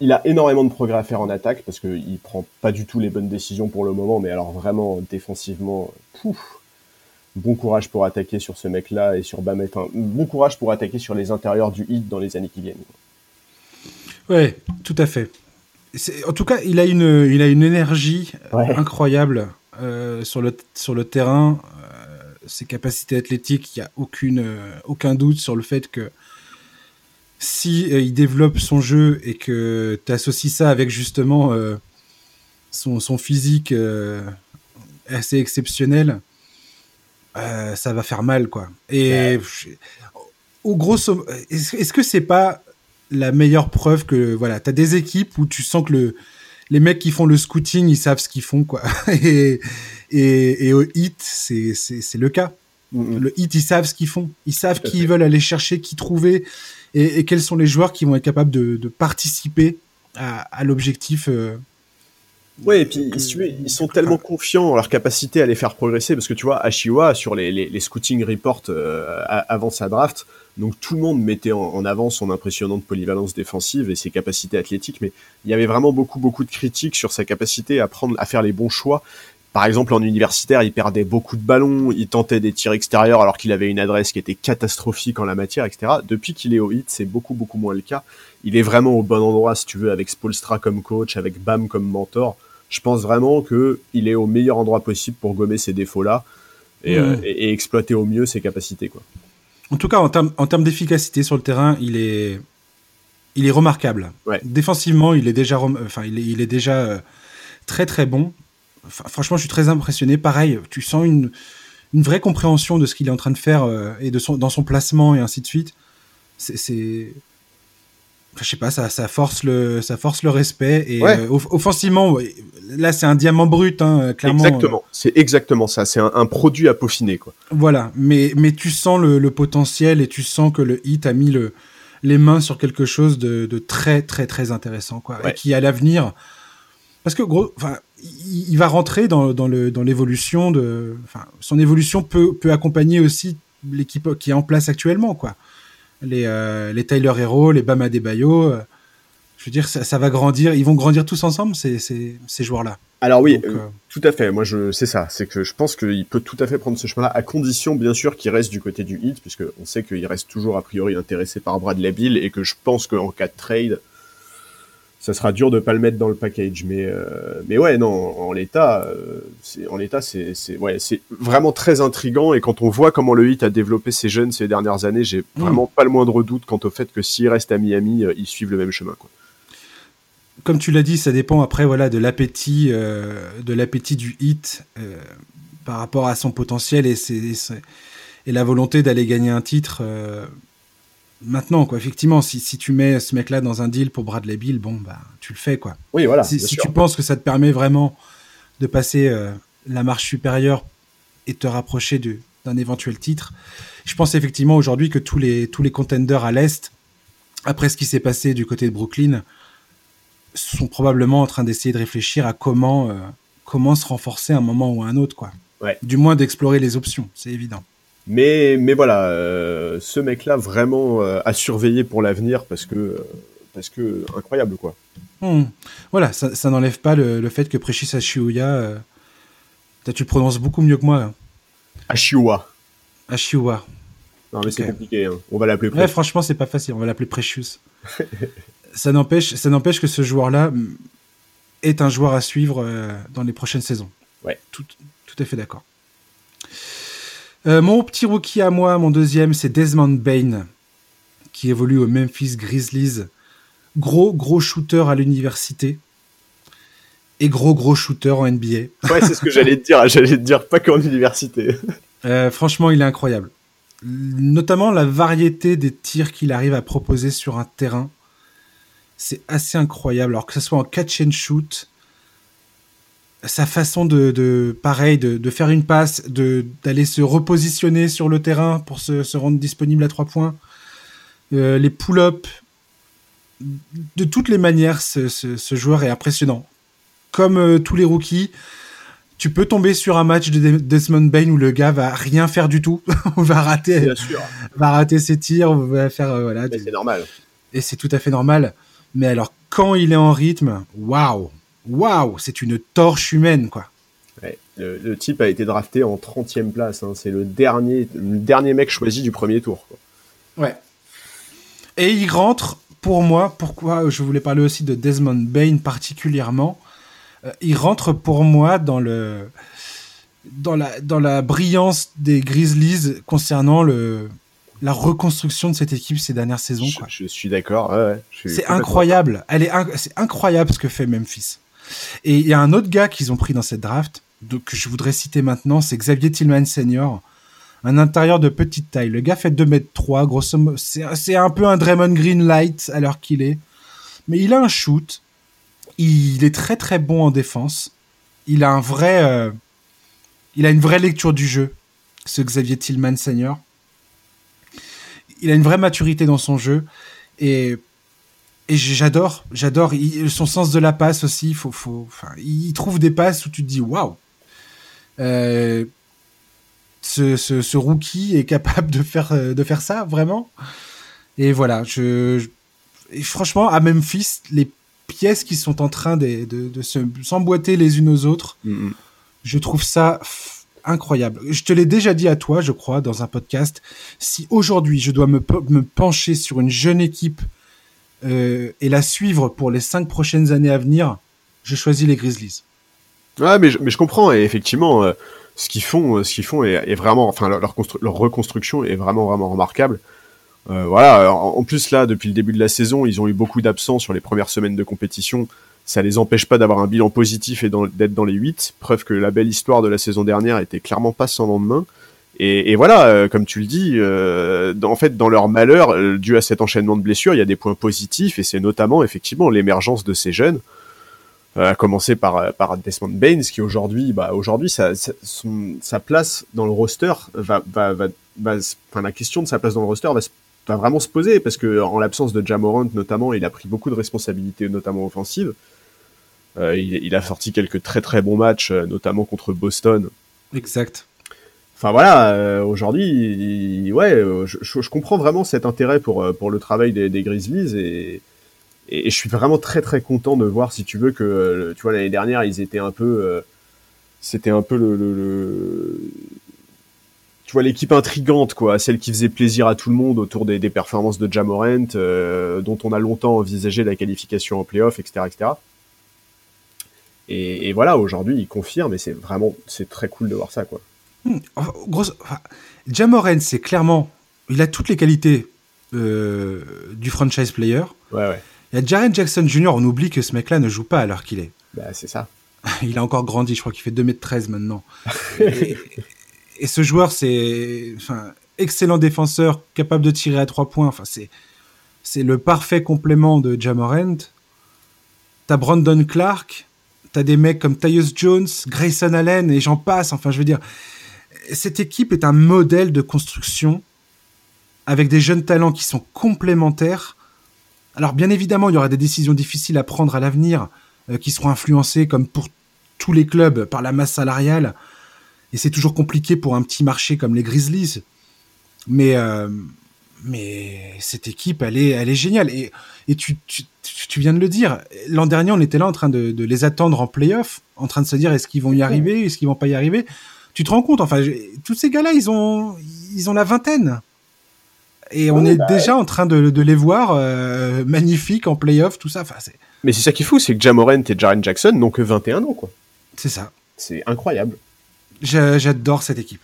il a énormément de progrès à faire en attaque parce qu'il prend pas du tout les bonnes décisions pour le moment, mais alors vraiment défensivement, pouf, bon courage pour attaquer sur ce mec-là et sur Bam. Enfin, bon courage pour attaquer sur les intérieurs du hit dans les années qui viennent. Ouais, tout à fait. En tout cas, il a une, il a une énergie incroyable euh, sur, le, sur le terrain. Euh, ses capacités athlétiques, il n'y a aucune, euh, aucun doute sur le fait que si il développe son jeu et que tu associes ça avec justement son, son, physique assez exceptionnel, ça va faire mal, quoi. Et au gros, est-ce que c'est pas la meilleure preuve que voilà, tu as des équipes où tu sens que le, les mecs qui font le scouting, ils savent ce qu'ils font quoi. et, et, au hit, c'est le cas. Mm-hmm. Le hit, ils savent ce qu'ils font. Ils savent qui ils veulent aller chercher, qui trouver, et, quels sont les joueurs qui vont être capables de, de participer à, à l'objectif euh, Ouais, et puis ils, sont tellement confiants en leur capacité à les faire progresser, parce que tu vois, Ashiwa, sur les, les, les scouting reports euh, avant sa draft, donc tout le monde mettait en, avant son impressionnante polyvalence défensive et ses capacités athlétiques, mais il y avait vraiment beaucoup, beaucoup de critiques sur sa capacité à prendre, à faire les bons choix. Par exemple, en universitaire, il perdait beaucoup de ballons, il tentait des tirs extérieurs alors qu'il avait une adresse qui était catastrophique en la matière, etc. Depuis qu'il est au hit, c'est beaucoup, beaucoup moins le cas. Il est vraiment au bon endroit, si tu veux, avec Spolstra comme coach, avec Bam comme mentor je pense vraiment que il est au meilleur endroit possible pour gommer ces défauts-là et, euh, exploiter au mieux ses capacités. Quoi. En tout cas, en termes en d'efficacité sur le terrain, il est, il est remarquable. Défensivement, il est déjà, enfin, il est, il est déjà euh, très très bon. franchement, je suis très impressionné. Pareil, tu sens une, une vraie compréhension de ce qu'il est en train de faire euh, et de son, dans son placement et ainsi de suite. C'est je sais pas, ça, ça, force le, ça force le respect. Et euh, offensivement, là, c'est un diamant brut, hein, clairement. Exactement, c'est exactement ça. C'est un, produit à peaufiner, quoi. Voilà, mais, mais tu sens le, potentiel et tu sens que le hit a mis le, les mains sur quelque chose de, de très, très, très intéressant, quoi. Et qui, à l'avenir, parce que gros, enfin, il, va rentrer dans, dans le, dans l'évolution de, son évolution peut, peut accompagner aussi l'équipe qui est en place actuellement, quoi les, euh, les Tyler Hero, les Bama Debayo. Euh, je veux dire, ça, va grandir. Ils vont grandir tous ensemble, ces, ces, ces joueurs-là. Alors oui, euh, tout à fait. Moi, je, c'est ça. C'est que je pense qu'il peut tout à fait prendre ce chemin-là, à condition, bien sûr, qu'il reste du côté du hit, puisque on sait qu'il reste toujours a priori intéressé par Bradley Bill, et que je pense qu'en cas de trade, ça sera dur de pas le mettre dans le package. Mais, euh, mais ouais, non, en l'état, euh, c'est, en l'état, c'est, c'est, ouais, c'est vraiment très intrigant. Et quand on voit comment le Heat a développé ses jeunes ces dernières années, j'ai mm. vraiment pas le moindre doute quant au fait que s'il reste à Miami, euh, ils suivent le même chemin. Quoi. Comme tu l'as dit, ça dépend après voilà de l'appétit, de l'appétit du Heat par rapport à son potentiel et, et la volonté d'aller gagner un titre maintenant, quoi. Effectivement, si, si tu mets ce mec-là dans un deal pour Bradley Bill, bon, bah, tu le fais, quoi. Oui, voilà. Si, tu penses que ça te permet vraiment de passer euh, la marche supérieure et te rapprocher d'un éventuel titre, je pense effectivement aujourd'hui que tous les, tous les contenders à l'Est, après ce qui s'est passé du côté de Brooklyn, sont probablement en train d'essayer de réfléchir à comment, euh, comment se renforcer à un moment ou à un autre, quoi. Du moins d'explorer les options, c'est évident. Mais, mais voilà, euh, ce mec-là vraiment euh, à surveiller pour l'avenir parce que, euh, parce que incroyable quoi. Hmm. Voilà, ça, ça n'enlève pas le, fait que Precious Ashiuya, tu le prononces beaucoup mieux que moi. Hein. Ashiwa. Ashiwa. Non mais c'est compliqué, hein. on va l'appeler. Ouais, franchement c'est pas facile, on va l'appeler Precious. ça n'empêche, ça n'empêche que ce joueur-là est un joueur à suivre dans les prochaines saisons. Ouais. Tout, tout à fait d'accord. Euh, mon petit rookie à moi, mon deuxième, c'est Desmond Bain, qui évolue au Memphis Grizzlies. Gros, gros shooter à l'université. Et gros, gros shooter en NBA. Ouais, c'est ce que j'allais te dire. J'allais te dire pas qu'en université. Euh, franchement, il est incroyable. Notamment la variété des tirs qu'il arrive à proposer sur un terrain. C'est assez incroyable. Alors que ce soit en catch and shoot, sa façon de, de pareil, de, de, faire une passe, de d'aller se repositionner sur le terrain pour se, se rendre disponible à trois points, euh, les pull-ups, de toutes les manières, ce, ce, ce joueur est impressionnant. Comme euh, tous les rookies, tu peux tomber sur un match de Desmond Bain où le gars va rien faire du tout, va rater, va rater ses tirs, va faire euh, voilà. c'est normal. Et c'est tout à fait normal. Mais alors quand il est en rythme, waouh, waouh, c'est une torche humaine, quoi. le, type a été drafté en 30e place. Hein. C'est le dernier, le dernier mec choisi du premier tour. Ouais. Et il rentre, pour moi, pourquoi je voulais parler aussi de Desmond Bain particulièrement, euh, il rentre pour moi dans le dans la dans la brillance des Grizzlies concernant le la reconstruction de cette équipe ces dernières saisons. Je, suis d'accord. Ouais, c'est incroyable. Elle est incroyable ce que fait Memphis. Et il y a un autre gars qu'ils ont pris dans cette draft que je voudrais citer maintenant, c'est Xavier Tillman Senior. Un intérieur de petite taille. Le gars fait 2 mètres 3, grosso modo. C'est un peu un Draymond Green light à qu'il est. Mais il a un shoot. Il est très très bon en défense. Il a euh, il a une vraie lecture du jeu, ce Xavier Tillman senior. Il a une vraie maturité dans son jeu et et j'adore, j'adore son sens de la passe aussi. Faut, faut, enfin, il trouve des passes où tu te dis waouh. Euh, ce, ce, rookie est capable de faire de faire ça vraiment? Et voilà, je, franchement à Memphis, les pièces qui sont en train de, de, s'emboîter les unes aux autres. Mm, mm. Je trouve ça incroyable. Je te l'ai déjà dit à toi, je crois, dans un podcast. Si aujourd'hui je dois me, me, pencher sur une jeune équipe euh, et la suivre pour les cinq prochaines années à venir, je choisis les Grizzlies. Ouais, mais je, comprends. Et effectivement, euh, ce qu'ils font, ce qu'ils font est, vraiment, enfin, leur, reconstruction est vraiment, vraiment remarquable. Euh, voilà. En, plus là, depuis le début de la saison, ils ont eu beaucoup d'absents sur les premières semaines de compétition. Ça les empêche pas d'avoir un bilan positif et d'être dans les 8. Preuve que la belle histoire de la saison dernière était clairement pas sans lendemain. Et, voilà, euh, comme tu le dis, euh, en fait, dans leur malheur, euh, dû à cet enchaînement de blessures, il y a des points positifs et c'est notamment effectivement l'émergence de ces jeunes. à commencer par, par Desmond Baines, qui aujourd'hui, bah, aujourd'hui, sa, place dans le roster va, va, va, enfin, la question de sa place dans le roster va vraiment se poser parce que en l'absence de Jamorant notamment, il a pris beaucoup de responsabilités, notamment offensives. Il, a sorti quelques très très bons matchs, notamment contre Boston. Exact. Enfin voilà, euh, aujourd'hui, ouais, je, comprends vraiment cet intérêt pour pour le travail des, Grizzlies et, je suis vraiment très très content de voir, si tu veux, que tu vois l'année dernière ils étaient un peu, c'était un peu le tu vois l'équipe intrigante quoi, celle qui faisait plaisir à tout le monde autour des, performances de Jamorant, euh, dont on a longtemps envisagé la qualification en playoff, etc., etc. Et, voilà, aujourd'hui, il confirme et c'est vraiment, c'est très cool de voir ça quoi. Hmm, grosse, c'est clairement, il a toutes les qualités euh, du franchise player. Ouais, ouais. Il y a Jaren Jackson Jr., on oublie que ce mec-là ne joue pas à l'heure qu'il est. Bah, c'est ça. il a encore grandi, je crois qu'il fait 2m13 maintenant. et ce joueur, c'est enfin excellent défenseur, capable de tirer à trois points. Enfin, c'est c'est le parfait complément de Jamorant. T'as Brandon Clark, t'as des mecs comme Tyus Jones, Grayson Allen et j'en passe. Enfin, je veux dire, cette équipe est un modèle de construction avec des jeunes talents qui sont complémentaires. Alors, bien évidemment, il y aura des décisions difficiles à prendre à l'avenir euh, qui seront influencées, comme pour tous les clubs, par la masse salariale et c'est toujours compliqué pour un petit marché comme les Grizzlies. Mais, euh, mais cette équipe, elle est, elle est géniale. Et, et tu, tu, tu viens de le dire. L'an dernier, on était là en train de, de les attendre en playoff, en train de se dire est-ce qu'ils vont y arriver, est-ce qu'ils vont pas y arriver? Tu te rends compte, enfin, tous ces gars-là, ils ont, ils ont la vingtaine. Et on est bah déjà en train de, de les voir euh, magnifiques en playoff, tout ça. Enfin, Mais c'est ça qui est fou, c'est que Jamorant et Jaren Jackson n'ont que 21 ans, quoi. C'est ça. C'est incroyable. J'adore cette équipe.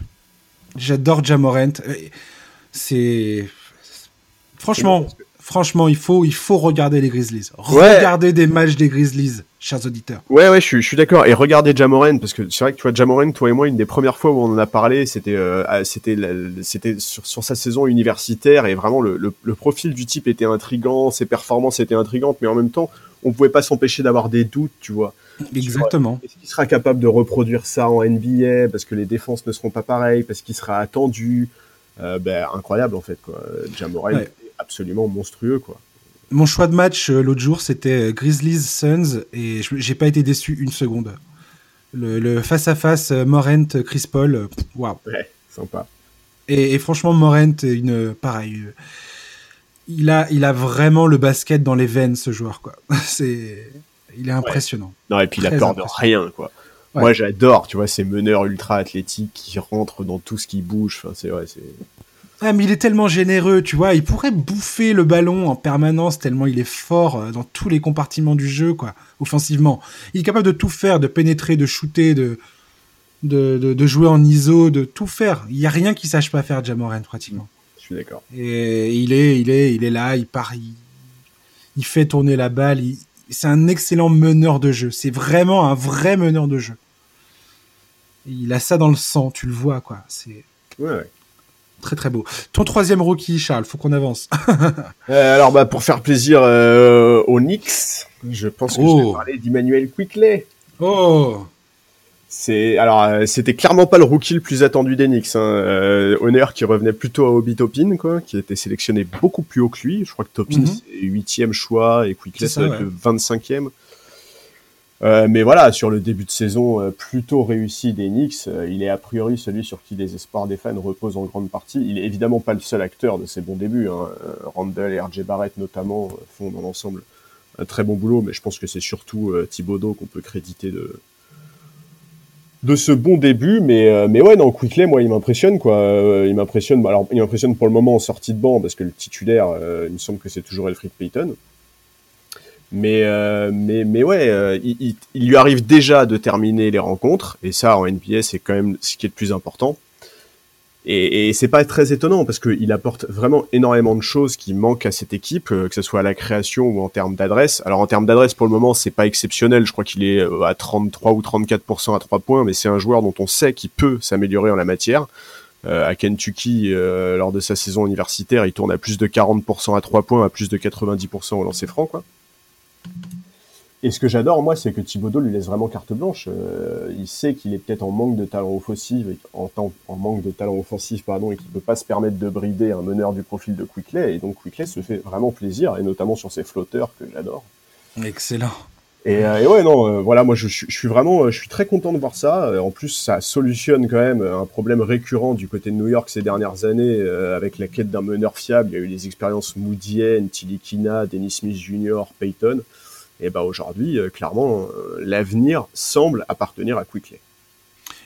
J'adore Jamorant. C'est franchement, franchement, il faut, il faut regarder les Grizzlies. Regarder des matchs des Grizzlies, chers auditeurs. Ouais, ouais, je suis, je suis d'accord. Et regardez Jamorant parce que c'est vrai que tu vois Jamorant, toi et moi, une des premières fois où on en a parlé, c'était, euh, c'était, c'était sur, sur, sa saison universitaire et vraiment le, le, profil du type était intrigant, ses performances étaient intrigantes, mais en même temps, on pouvait pas s'empêcher d'avoir des doutes, tu vois. Exactement. Est-ce qu'il sera capable de reproduire ça en NBA parce que les défenses ne seront pas pareilles, parce qu'il sera attendu? Euh, ben, Incroyable en fait. Quoi. Jamorel est absolument monstrueux. quoi. Mon choix de match euh, l'autre jour, c'était euh, Grizzlies Suns et j'ai pas été déçu une seconde. Le face-à-face Morent, Chris Paul, waouh. Ouais, sympa. Et, franchement, Morent, une, pareil, il a, il a vraiment le basket dans les veines, ce joueur, quoi. C'est, il est impressionnant. Non, et puis il a peur de rien, quoi. Moi, j'adore, tu vois, ces meneurs ultra athlétiques qui rentrent dans tout ce qui bouge. Enfin, c'est vrai, c'est. Ah, mais il est tellement généreux, tu vois. Il pourrait bouffer le ballon en permanence tellement il est fort euh, dans tous les compartiments du jeu, quoi, offensivement. Il est capable de tout faire, de pénétrer, de shooter, de, de, de, jouer en ISO, de tout faire. Il y a rien qu'il sache pas faire, Jamoran, pratiquement. Je suis d'accord. Et il est, il est, il est là, il part, il, fait tourner la balle. c'est un excellent meneur de jeu. C'est vraiment un vrai meneur de jeu. Il a ça dans le sang, tu le vois, quoi. C'est ouais, très très beau. Ton troisième rookie, Charles, faut qu'on avance. Euh, alors, bah, pour faire plaisir euh, aux Knicks, je pense que je vais oh. parler d'Emmanuel Quickley. Oh c'est alors euh, c'était clairement pas le rookie le plus attendu des Knicks. Hein. Honor qui revenait plutôt à Obi Topin, quoi, qui était sélectionné beaucoup plus haut que lui. Je crois que Topin mhm. c'est huitième choix et Quickley c'est le 25e. Euh, mais voilà, sur le début de saison euh, plutôt réussi des Knicks, il est a priori celui sur qui les espoirs des fans reposent en grande partie. Il est évidemment pas le seul acteur de ces bons débuts. Hein. Randall et RJ Barrett notamment font dans l'ensemble un très bon boulot, mais je pense que c'est surtout Thibodeau qu'on peut créditer de, ce bon début, mais euh, mais ouais non Quickley moi il m'impressionne quoi, euh, il m'impressionne bah, alors il m'impressionne pour le moment en sortie de banc parce que le titulaire euh, il me semble que c'est toujours Elfrid Payton. Mais mais mais ouais, il, il, lui arrive déjà de terminer les rencontres et ça en NBA c'est quand même ce qui est le plus important. Et, c'est pas très étonnant parce qu'il apporte vraiment énormément de choses qui manquent à cette équipe, euh, que ce soit à la création ou en termes d'adresse. Alors en termes d'adresse, pour le moment, c'est pas exceptionnel. Je crois qu'il est euh, à 33 ou 34% à 3 points, mais c'est un joueur dont on sait qu'il peut s'améliorer en la matière. Euh, à Kentucky, euh, lors de sa saison universitaire, il tourne à plus de 40% à 3 points, à plus de 90% au lancer franc, quoi. Et ce que j'adore, moi, c'est que Thibodeau lui laisse vraiment carte blanche. Euh, il sait qu'il est peut-être en manque de talent offensif, de talent offensif, pardon, et qu'il peut pas se permettre de brider un meneur du profil de Quickley. Et donc Quickley se fait vraiment plaisir, et notamment sur ses flotteurs que j'adore. Excellent. Et, euh, et, ouais, non, euh, voilà, moi je, je, suis vraiment, je suis très content de voir ça. En plus, ça solutionne quand même un problème récurrent du côté de New York ces dernières années avec la quête d'un meneur fiable. Il y a eu les expériences Moodienne, Tilikina, Dennis Smith Jr., Payton. Et bah aujourd'hui, euh, clairement, euh, l'avenir semble appartenir à Quickley.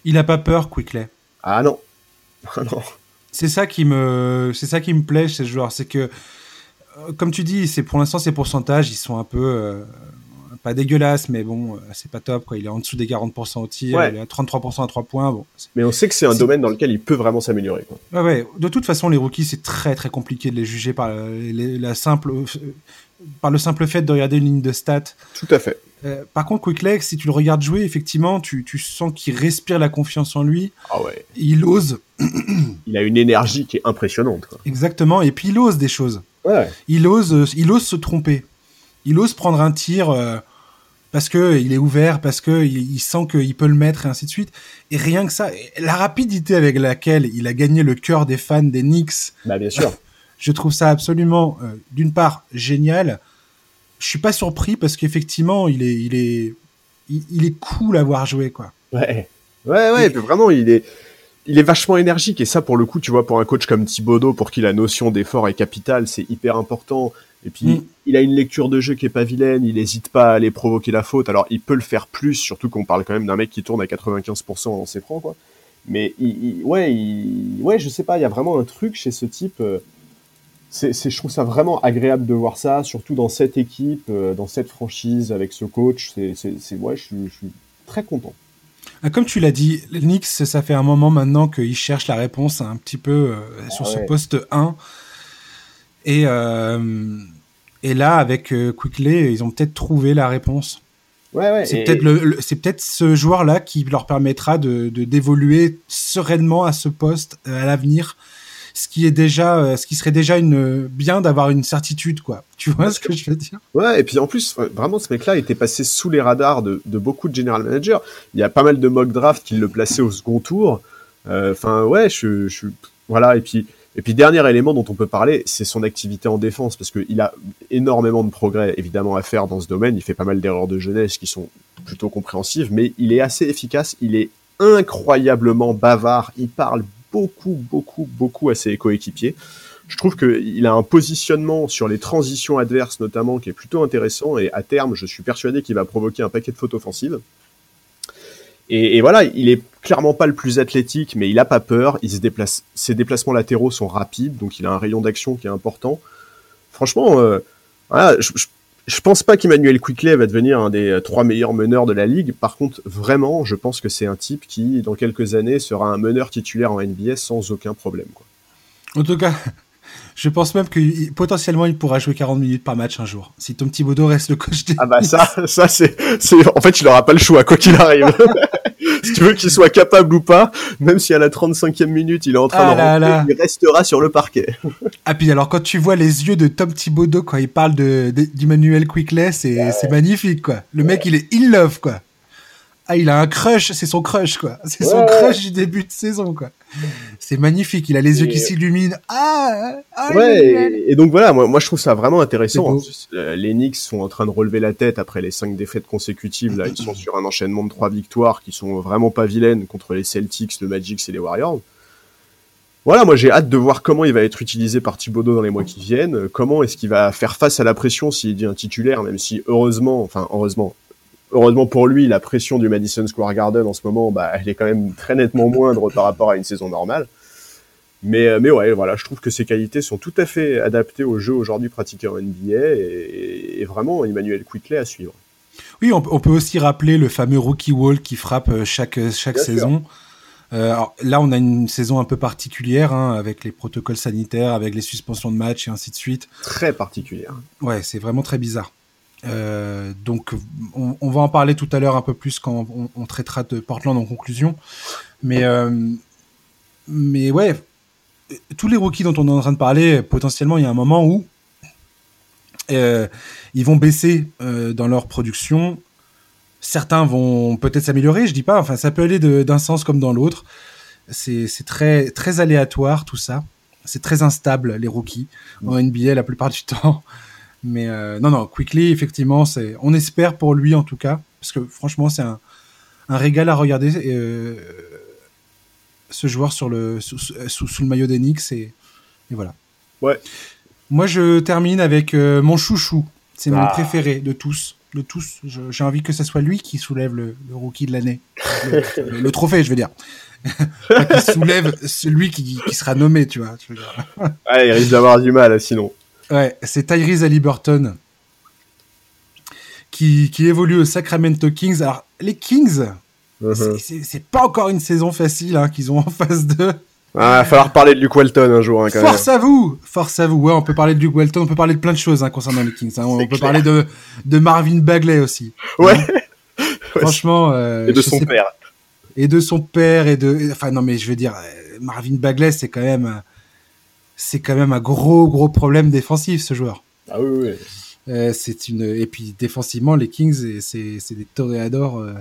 Il n'a pas peur, Quickley? Ah non. Ah non. C'est ça qui me, c'est ça qui me plaît chez ce joueur, c'est que, euh, comme tu dis, c'est pour l'instant ces pourcentages, ils sont un peu pas dégueulasses, mais bon, c'est pas top. Quoi. Il est en dessous des 40% au tir, il est à 33% à 3 points. Bon, mais on sait que c'est un domaine dans lequel il peut vraiment s'améliorer. Ouais, ouais. De toute façon, les rookies, c'est très très compliqué de les juger par la simple par le simple fait de regarder une ligne de stats. Tout à fait. Euh, par contre, Quickleg, si tu le regardes jouer, effectivement, tu, tu sens qu'il respire la confiance en lui. Ah ouais. Il ose. il a une énergie qui est impressionnante. Quoi. Exactement. Et puis il ose des choses. Ouais. Il ose, euh, il ose se tromper. Il ose prendre un tir euh, parce que il est ouvert, parce que il, il sent qu'il peut le mettre et ainsi de suite. Et rien que ça, la rapidité avec laquelle il a gagné le cœur des fans des Knicks. Bah bien sûr. Je trouve ça absolument, euh, d'une part, génial. Je suis pas surpris parce qu'effectivement, il est, il est, il, est cool à voir jouer, quoi. Ouais, ouais, ouais. Vraiment, il est, il est vachement énergique et ça, pour le coup, tu vois, pour un coach comme Thibodeau, pour qui la notion d'effort est capitale, c'est hyper important. Et puis, mm. il a une lecture de jeu qui est pas vilaine, il hésite pas à aller provoquer la faute. Alors, il peut le faire plus, surtout qu'on parle quand même d'un mec qui tourne à 95% en ses francs, quoi. Mais, il, ouais, il, ouais, je sais pas, il y a vraiment un truc chez ce type. Euh, c'est, je trouve ça vraiment agréable de voir ça, surtout dans cette équipe, euh, dans cette franchise, avec ce coach. C'est, c'est, ouais, je suis, je suis très content. Ah, comme tu l'as dit, Nix, ça fait un moment maintenant qu'il cherche la réponse un petit peu euh, sur ah ce poste 1. Et, euh, et là, avec Quickley, ils ont peut-être trouvé la réponse. Ouais, ouais, c'est peut-être le, c'est peut-être ce joueur-là qui leur permettra de, de d'évoluer sereinement à ce poste à l'avenir ce qui est déjà, euh, ce qui serait déjà une bien d'avoir une certitude, quoi. Tu vois ce que je veux dire? Ouais, et puis en plus, vraiment, ce mec-là était passé sous les radars de, beaucoup de general managers. Il y a pas mal de mock draft qui le plaçaient au second tour. Euh, enfin, ouais, je, je, voilà. Et puis, et puis dernier élément dont on peut parler, c'est son activité en défense, parce qu'il a énormément de progrès évidemment à faire dans ce domaine. Il fait pas mal d'erreurs de jeunesse qui sont plutôt compréhensives, mais il est assez efficace. Il est incroyablement bavard. Il parle beaucoup, beaucoup, beaucoup à ses coéquipiers. je trouve qu'il a un positionnement sur les transitions adverses notamment qui est plutôt intéressant et à terme, je suis persuadé qu'il va provoquer un paquet de fautes offensives. Et, voilà, il est clairement pas le plus athlétique, mais il a pas peur. Se ses déplacements latéraux sont rapides, donc il a un rayon d'action qui est important. Franchement, euh, voilà, je, je, pense pas qu'Emmanuel Quickley va devenir un des trois meilleurs meneurs de la ligue. Par contre, vraiment, je pense que c'est un type qui, dans quelques années, sera un meneur titulaire en NBA sans aucun problème. Quoi. En tout cas, je pense même que potentiellement il pourra jouer 40 minutes par match un jour. Si Tom Thibodeau reste le coach des. Ah bah ça, ça c'est, en fait il aura pas le choix quoi qu'il arrive. si tu veux qu'il soit capable ou pas, même si à la 35e minute il est en train ah de rentrer, il restera sur le parquet. ah puis alors quand tu vois les yeux de Tom Thibodeau quand il parle de d'Emmanuel Quickley, c'est c'est magnifique quoi. Le mec il est in love quoi ah, il a un crush, c'est son crush, quoi. C'est son crush du début de saison, quoi. C'est magnifique, il a les yeux qui s'illuminent. Ah, ah Ouais, et, donc voilà, moi, moi je trouve ça vraiment intéressant. Euh, les Knicks sont en train de relever la tête après les cinq défaites consécutives. Là, ils sont sur un enchaînement de trois victoires qui sont vraiment pas vilaines contre les Celtics, le Magic et les Warriors. Voilà, moi j'ai hâte de voir comment il va être utilisé par Thibodeau dans les mois qui viennent. Comment est-ce qu'il va faire face à la pression s'il dit un titulaire, même si heureusement, enfin heureusement, heureusement pour lui, la pression du Madison Square Garden en ce moment, bah, elle est quand même très nettement moindre par rapport à une saison normale. Mais, euh, mais ouais, voilà, je trouve que ses qualités sont tout à fait adaptées au jeu aujourd'hui pratiqué en NBA et, vraiment Emmanuel Quickley à suivre. Oui, on, peut aussi rappeler le fameux rookie wall qui frappe euh, chaque, chaque saison. Euh, alors, là, on a une saison un peu particulière hein, avec les protocoles sanitaires, avec les suspensions de matchs et ainsi de suite. Très particulière. Ouais, c'est vraiment très bizarre. Euh, donc, on, va en parler tout à l'heure un peu plus quand on, traitera de Portland en conclusion. Mais, euh, mais ouais, tous les rookies dont on est en train de parler, potentiellement, il y a un moment où euh, ils vont baisser dans leur production. Certains vont peut-être s'améliorer, je dis pas. Enfin, ça peut aller d'un sens comme dans l'autre. C'est très, très aléatoire tout ça. C'est très instable les rookies en NBA la plupart du temps. Mais euh, non, non, Quickly, effectivement, c'est, on espère pour lui en tout cas, parce que franchement, c'est un, un régal à regarder euh, ce joueur sur le, sous, sous, le maillot d'Enix et, et voilà. Ouais. Moi, je termine avec euh, mon chouchou. C'est mon ah. préféré de tous. De tous. j'ai envie que ce soit lui qui soulève le, le rookie de l'année. Le, trophée, je veux dire. qui soulève celui qui, qui, sera nommé, tu vois. Tu ah, il risque d'avoir du mal, sinon. Ouais, c'est Tyrese Halliburton qui, qui évolue au Sacramento Kings. Alors, les Kings, uh-huh. c'est pas encore une saison facile hein, qu'ils ont en face d'eux. Ah, il va falloir parler de Luke Walton un jour. Hein, quand force à vous Force à vous. Ouais, on peut parler de Luke Walton, on peut parler de plein de choses hein, concernant les Kings. On peut parler de, de Marvin Bagley aussi. Ouais. Franchement. Euh, et de son père. Et de son père, et de. Enfin, non, mais je veux dire, euh, Marvin Bagley, c'est quand même c'est quand même un gros gros problème défensif ce joueur. Ah oui oui. Euh, c'est une et puis défensivement les Kings c'est c'est des toréadors euh,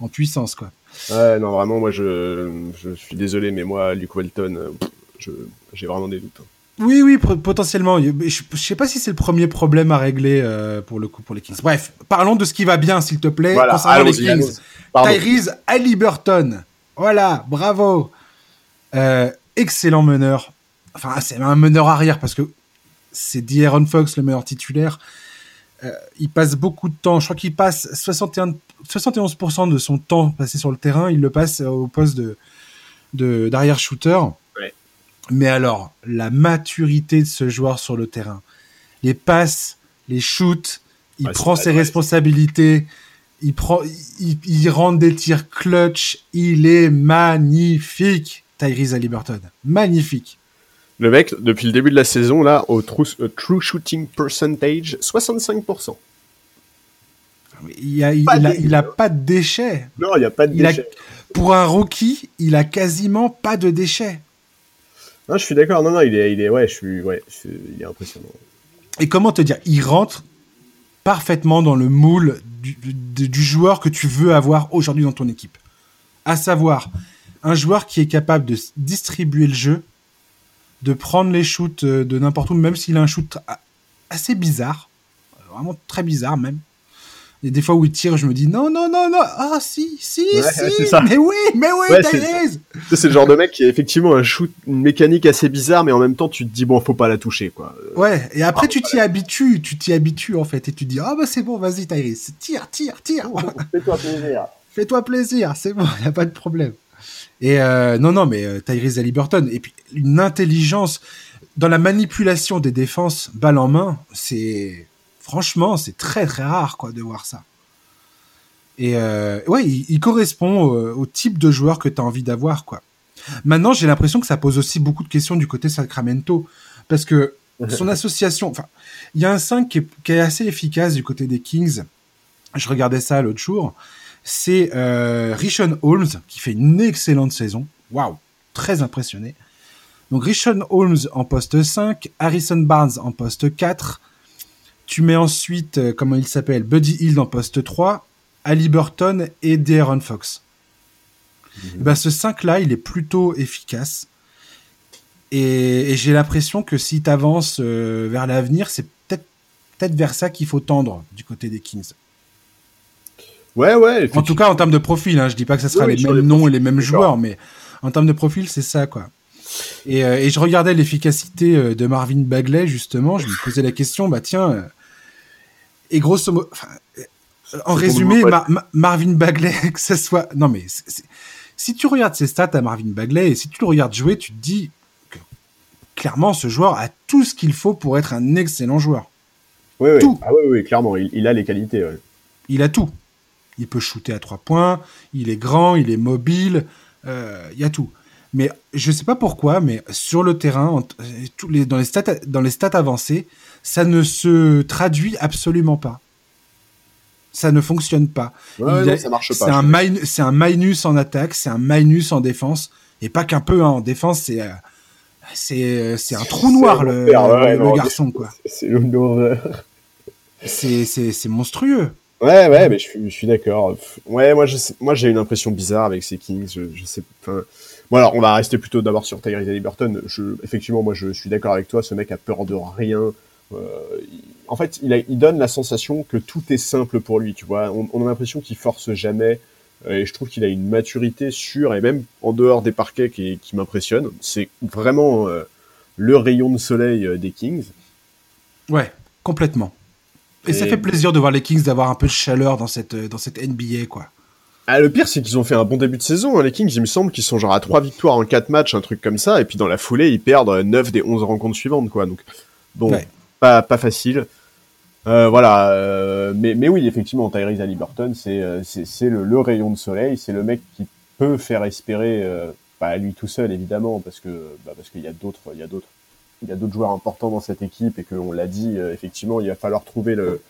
en puissance quoi. Ouais non vraiment moi je, je suis désolé mais moi Luke Walton euh, j'ai vraiment des doutes. Hein. Oui, oui, potentiellement. Je, je sais pas si c'est le premier problème à régler pour le coup pour les Kings. Bref, parlons de ce qui va bien, s'il te plaît, voilà, concernant les Kings. Tyrese Halliburton. Voilà, bravo. excellent meneur enfin, c'est un meneur arrière parce que c'est D'Aaron Fox le meilleur titulaire. Euh, il passe beaucoup de temps. Je crois qu'il passe 61, 71% de son temps passé sur le terrain. Il le passe au poste de d'arrière shooter. Mais alors, la maturité de ce joueur sur le terrain, les passes, les shoots, il prend ses responsabilités, il prend, il, il rentre des tirs clutch. Il est magnifique, Tyrese Halliburton. Magnifique. Le mec, depuis le début de la saison, là, au true, true shooting percentage, 65%. Il a, il, a, pas de déchets. Non, il n'y a pas de déchets. pour un rookie, il a quasiment pas de déchets. Non, je suis d'accord. Non, non, il est, il est, ouais, je suis, ouais, il est impressionnant. Et comment te dire, il rentre parfaitement dans le moule du, du joueur que tu veux avoir aujourd'hui dans ton équipe. À savoir, un joueur qui est capable de distribuer le jeu de prendre les shoots euh, de n'importe où, même s'il a un shoot assez bizarre, vraiment très bizarre même. Et des fois où il tire, je me dis non, non, non, non, ah si, si, Ouais, si, ça. mais oui, mais oui, Ouais, c'est- le genre de mec qui a effectivement un shoot, une mécanique assez bizarre, mais en même temps, tu te dis, bon, faut pas la toucher, quoi. Euh, Ouais, et après Ah, tu t'y habitues, tu t'y habitues en fait, et tu te dis ah bah c'est bon, vas-y Tyrese, tire, tire, tire, Fais-toi plaisir. fais-toi plaisir, c'est bon, y a pas de problème. Et euh, non, non, mais euh, Tyrese Haliburton, et puis une intelligence dans la manipulation des défenses, balle en main, c'est franchement c'est très très rare quoi de voir ça. Et euh, ouais, il, il correspond au, au type de joueur que tu as envie d'avoir quoi. Maintenant, j'ai l'impression que ça pose aussi beaucoup de questions du côté Sacramento parce que son association, enfin, il y a un 5 qui est, qui est assez efficace du côté des Kings. Je regardais ça l'autre jour. C'est euh, Rishon Holmes qui fait une excellente saison. Waouh, très impressionné. Donc Rishon Holmes en poste 5, Harrison Barnes en poste 4. Tu mets ensuite, euh, comment il s'appelle, Buddy Hill en poste 3, Ali Burton et De'Aaron Fox. Eh Ben, ce 5-là, il est plutôt efficace. Et, et j'ai l'impression que si tu avances vers l'avenir, c'est peut-être peut-être vers ça qu'il faut tendre du côté des Kings. Ouais, ouais. En tout cas, en termes de profil, hein, je dis pas que ça sera Oui, les mêmes les noms et les mêmes joueurs, mais en termes de profil, c'est ça, quoi. Et, euh, et je regardais l'efficacité euh, de Marvin Bagley, justement, je me posais la question, bah tiens, euh, et grosso modo, en résumé, Marvin Bagley, que ce soit, non mais, si tu regardes ses stats à Marvin Bagley, et si tu le regardes jouer, tu te dis que clairement, ce joueur a tout ce qu'il faut pour être un excellent joueur. Ouais. tout. Ah ouais, ouais, clairement, il, il a les qualités. ouais. Il a tout. Il peut shooter à trois points, il est grand, il est mobile, euh, il y a tout. Mais je sais pas pourquoi, mais sur le terrain, euh, tous les, dans, les stats, dans les stats avancées, ça ne se traduit absolument pas. Ça ne fonctionne pas. Ouais, Il non, a- ça marche C'est pas. un, je- min- c'est un minus en attaque, c'est un minus en défense, et pas qu'un peu. hein, en défense, c'est euh, c'est un trou noir le, l'enfer, ouais, le non, garçon quoi. C'est c'est c'est monstrueux. Ouais, ouais, mais je suis, d'accord. Ouais, moi, j'ai une impression bizarre avec ces Kings. Je, sais. Bon, alors, on va rester plutôt d'abord sur Tyrese Haliburton. Je, effectivement, moi, je suis d'accord avec toi. Ce mec a peur de rien. Euh, en fait, il, donne la sensation que tout est simple pour lui. Tu vois, on, a l'impression qu'il force jamais. Euh, Et je trouve qu'il a une maturité sûre et même en dehors des parquets qui, m'impressionne. C'est vraiment euh, le rayon de soleil des Kings. Ouais, complètement. Et, ça fait plaisir de voir les Kings d'avoir un peu de chaleur dans cette, euh, dans cette NBA, quoi. Ah, le pire, c'est qu'ils ont fait un bon début de saison. hein. Les Kings, il me semble qu'ils sont genre à 3 victoires en 4 matchs, un truc comme ça. Et puis dans la foulée, ils perdent 9 des 11 rencontres suivantes, quoi. Donc, bon, Ouais. pas, pas facile. Euh, voilà. euh, mais, mais oui, effectivement, Tyrese Haliburton, c'est euh, c'est c'est le, le rayon de soleil. C'est le mec qui peut faire espérer, euh, pas lui tout seul, évidemment, parce que bah, parce qu'il y a d'autres, il y a d'autres, joueurs importants dans cette équipe et qu'on l'a dit, euh, effectivement, il va falloir trouver le,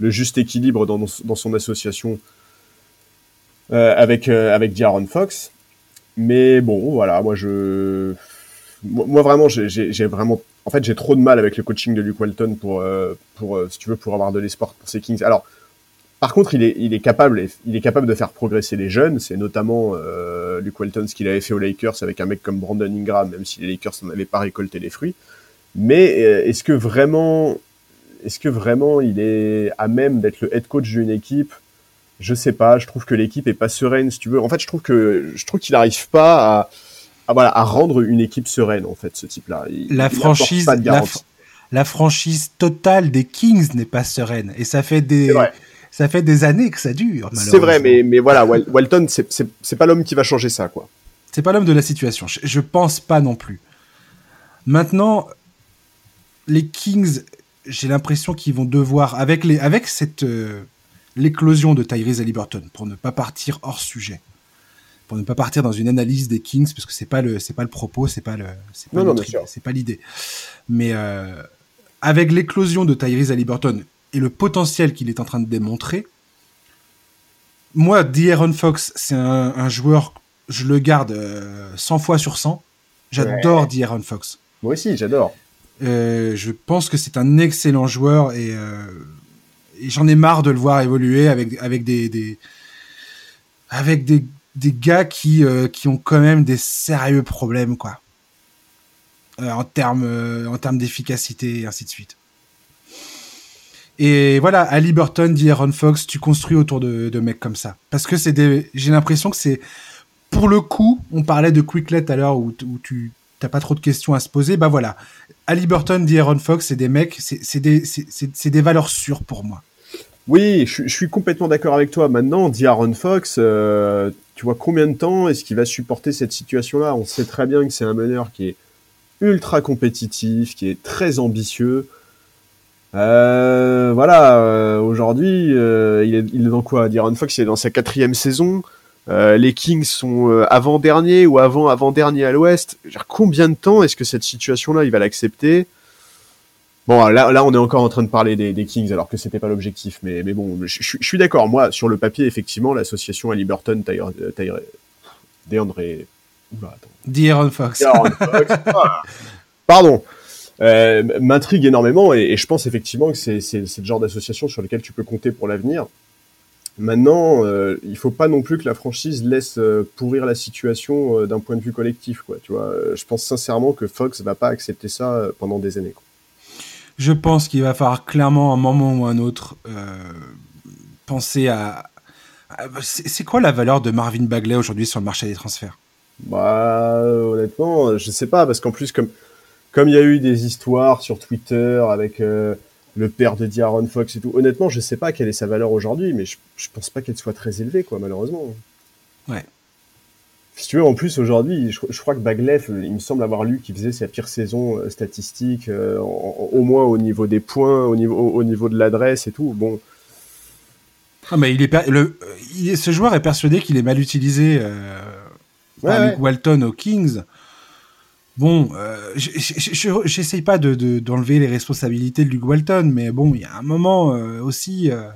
juste équilibre dans, son association euh, avec euh, avec D'Aaron Fox. Mais bon, voilà, moi je, moi, vraiment, j'ai- vraiment, en fait, j'ai trop de mal avec le coaching de Luke Walton pour pour si tu veux pour avoir de l'espoir pour ces Kings. Alors, par contre, il est il est capable, il est capable de faire progresser les jeunes. C'est notamment Luke Walton ce qu'il avait fait aux Lakers avec un mec comme Brandon Ingram, même si les Lakers n'en avaient pas récolté les fruits. Mais euh, est-ce que vraiment, est-ce que vraiment il est à même d'être le head coach d'une équipe? Je sais pas, je trouve que l'équipe est pas sereine, si tu veux. En fait, je trouve que je trouve qu'il n'arrive pas à, à, voilà, à rendre une équipe sereine, en fait, ce type-là. La il franchise, apporte pas de la, garantie. fr- la franchise totale des Kings n'est pas sereine. Et ça fait des, ça fait des années que ça dure. C'est vrai, mais, mais voilà, Wal- Walton, c'est- c'est c'est pas l'homme qui va changer ça, quoi. C'est pas l'homme de la situation. Je, je pense pas non plus. Maintenant, les Kings, j'ai l'impression qu'ils vont devoir, avec, les, avec cette euh, l'éclosion de Tyrese Haliburton, pour ne pas partir hors sujet, pour ne pas partir dans une analyse des Kings, parce que c'est pas le c'est pas le propos, c'est pas le c'est pas Non, non, c'est pas l'idée. Mais euh, avec l'éclosion de Tyrese Haliburton et le potentiel qu'il est en train de démontrer, moi, D'Aaron Fox, c'est un, un joueur, je le garde euh, 100 fois sur 100. J'adore D'Aaron Fox. Moi aussi, j'adore. Euh, je pense que c'est un excellent joueur et, euh, et j'en ai marre de le voir évoluer avec, avec des, avec des, gars qui, euh, qui ont quand même des sérieux problèmes quoi en termes en d'efficacité et ainsi de suite. Et voilà, Ali Burton, dit Aaron Fox, tu construis autour de, mecs comme ça. Parce que c'est j'ai l'impression que c'est, pour le coup, on parlait de Quicklet à l'heure où, où tu t'as pas trop de questions à se poser. Bah voilà, Ali Burton, dit Aaron Fox, c'est des mecs, c'est des, des valeurs sûres pour moi. Oui, je, suis complètement d'accord avec toi. Maintenant, dit Aaron Fox, euh, tu vois combien de temps est-ce qu'il va supporter cette situation-là? On sait très bien que c'est un meneur qui est ultra compétitif, qui est très ambitieux. Euh, voilà, euh, aujourd'hui, il, est, il est dans quoi? D'Aaron Fox, il est dans sa quatrième saison. Euh, les Kings sont euh, avant-dernier ou avant-avant-dernier à l'Ouest. Combien de temps est-ce que cette situation-là, il va l'accepter? Bon, là, là, on est encore en train de parler des, des Kings, alors que c'était pas l'objectif. Mais, mais bon, je, suis d'accord. Moi, sur le papier, effectivement, l'association Ali Burton, Tyre, Tyre, DeAndre... D'Aaron Fox. Fox. Pardon euh, m'intrigue énormément et, et, je pense effectivement que c'est le genre d'association sur lequel tu peux compter pour l'avenir. Maintenant, euh, il faut pas non plus que la franchise laisse euh, pourrir la situation euh, d'un point de vue collectif, quoi. Tu vois, euh, je pense sincèrement que Fox va pas accepter ça pendant des années. Quoi. Je pense qu'il va falloir clairement, un moment ou un autre, penser à. C'est quoi la valeur de Marvin Bagley aujourd'hui sur le marché des transferts? Bah, honnêtement, je sais pas, parce qu'en plus, comme comme il y a eu des histoires sur Twitter avec le père de D'Aaron Fox et tout, honnêtement, je sais pas quelle est sa valeur aujourd'hui, mais je, je pense pas qu'elle soit très élevée, quoi, malheureusement. Ouais. Si tu veux, en plus, aujourd'hui, je, je, crois que Bagley, il me semble avoir lu qu'il faisait sa pire saison euh, statistique, euh, en, au moins au niveau des points, au niveau, au, au niveau de l'adresse et tout. Bon. Ah, mais il est, le, il ce joueur est persuadé qu'il est mal utilisé euh, par ouais. Luke Walton aux Kings. Bon, euh, j'essaye pas de, de- d'enlever les responsabilités de Luke Walton, mais bon, il y a un moment euh, aussi, euh,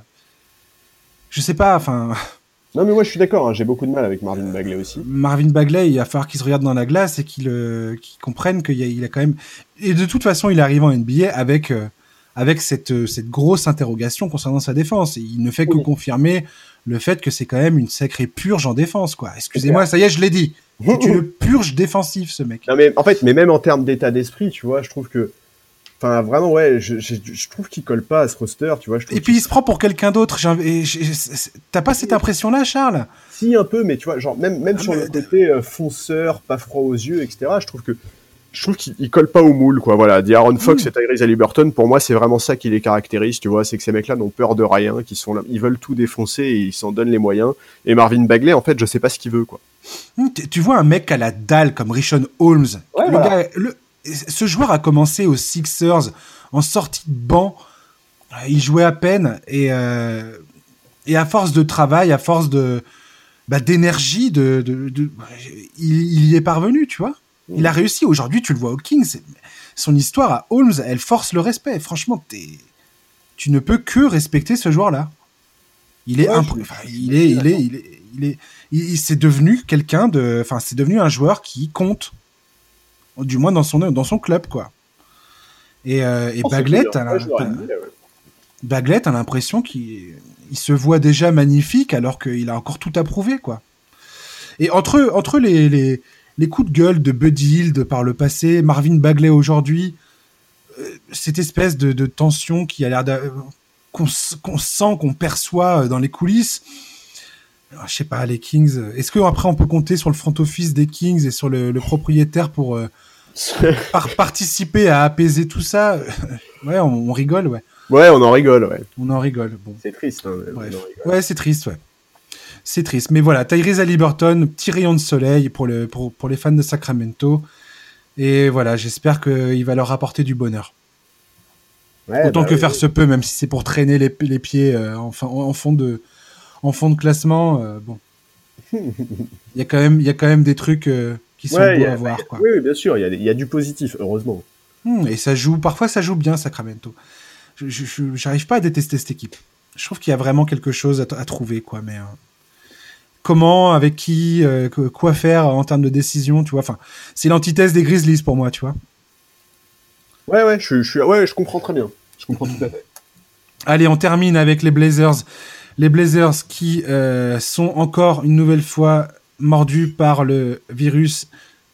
je sais pas, enfin, Non, mais moi, je suis d'accord, hein, j'ai beaucoup de mal avec Marvin Bagley aussi. Marvin Bagley, il va falloir qu'il se regarde dans la glace et qu'il euh, qu'il comprenne qu'il a, il a quand même. Et de toute façon, il arrive en NBA avec euh, avec cette cette grosse interrogation concernant sa défense. Et il ne fait que Oui. confirmer le fait que c'est quand même une sacrée purge en défense, quoi. Excusez-moi, ça y est, je l'ai dit. C'est une purge défensive, ce mec. Non mais en fait, mais même en termes d'état d'esprit, tu vois, je trouve que, enfin vraiment ouais, je, je, je trouve qu'il colle pas à ce roster, tu vois. Je Et puis il se prend pour quelqu'un d'autre. T'as pas cette impression-là, Charles? Si un peu, mais tu vois, genre même même Ah, sur mais- le côté euh, fonceur, pas froid aux yeux, etc. Je trouve que je trouve qu'il il colle pas au moule, quoi. Voilà, D'Aaron Fox Mm. et Tyrese Haliburton, pour moi, c'est vraiment ça qui les caractérise, tu vois, c'est que ces mecs-là n'ont peur de rien, qui sont là, ils veulent tout défoncer et ils s'en donnent les moyens. Et Marvin Bagley, en fait, je sais pas ce qu'il veut, quoi. Hum, tu- vois un mec à la dalle comme Rishon Holmes. Ouais, le voilà. gars, le- ce joueur a commencé aux Sixers en sortie de banc. Euh, Il jouait à peine et, euh, et à force de travail, à force de bah, d'énergie, de, de, de- il, il y est parvenu, tu vois. Il a réussi. Aujourd'hui, tu le vois au Kings. Son histoire à Holmes, elle force le respect. Franchement, tu ne peux que respecter ce joueur-là. Il est, Ouais, enfin, il est, il est, il est, il est, il, il- c'est devenu quelqu'un de, enfin, c'est devenu un joueur qui compte, du moins dans son dans son club, quoi. Et, euh, et Oh, c'est Bagley, clair. t'as Ouais, je l'aurais t'as- dit, là, ouais. Bagley, t'as l'impression qu'il il se voit déjà magnifique alors qu'il a encore tout à prouver, quoi. Et entre, entre les, les, les coups de gueule de Buddy Hield par le passé, Marvin Bagley aujourd'hui, euh, cette espèce de, de tension qui a l'air qu'on sent, qu'on perçoit euh, dans les coulisses. Alors, Je sais pas, les Kings. euh, Est-ce que après on peut compter sur le front office des Kings et sur le, le propriétaire pour euh, par- participer à apaiser tout ça? Ouais, on, on rigole, ouais. ouais, on en rigole, ouais. On en rigole. Bon. C'est triste, hein, mais Bref. on en rigole. Ouais, c'est triste, ouais. C'est triste. Mais voilà, Tyrese Haliburton, petit rayon de soleil pour, le, pour, pour les fans de Sacramento. Et voilà, j'espère qu'il va leur apporter du bonheur. Ouais, Autant bah que oui. faire se peut, même si c'est pour traîner les, les pieds euh, en, fin- en, fond de, en fond de classement. euh, bon. Il y, a quand même- il y a quand même des trucs euh, qui sont Ouais, beaux a- à voir. Quoi. Oui, bien sûr, il y, a, il y a du positif, heureusement. Hmm, et ça joue, parfois ça joue bien Sacramento. Je- J'arrive pas à détester cette équipe. Je trouve qu'il y a vraiment quelque chose à, trouver, quoi. Mais euh, comment, avec qui, quoi faire en termes de décision, tu vois. Enfin, c'est l'antithèse des Grizzlies pour moi, tu vois. Ouais, ouais, je, je, ouais, je comprends très bien. Je comprends tout à fait. Allez, on termine avec les Blazers. Les Blazers qui euh, sont encore une nouvelle fois mordus par le virus.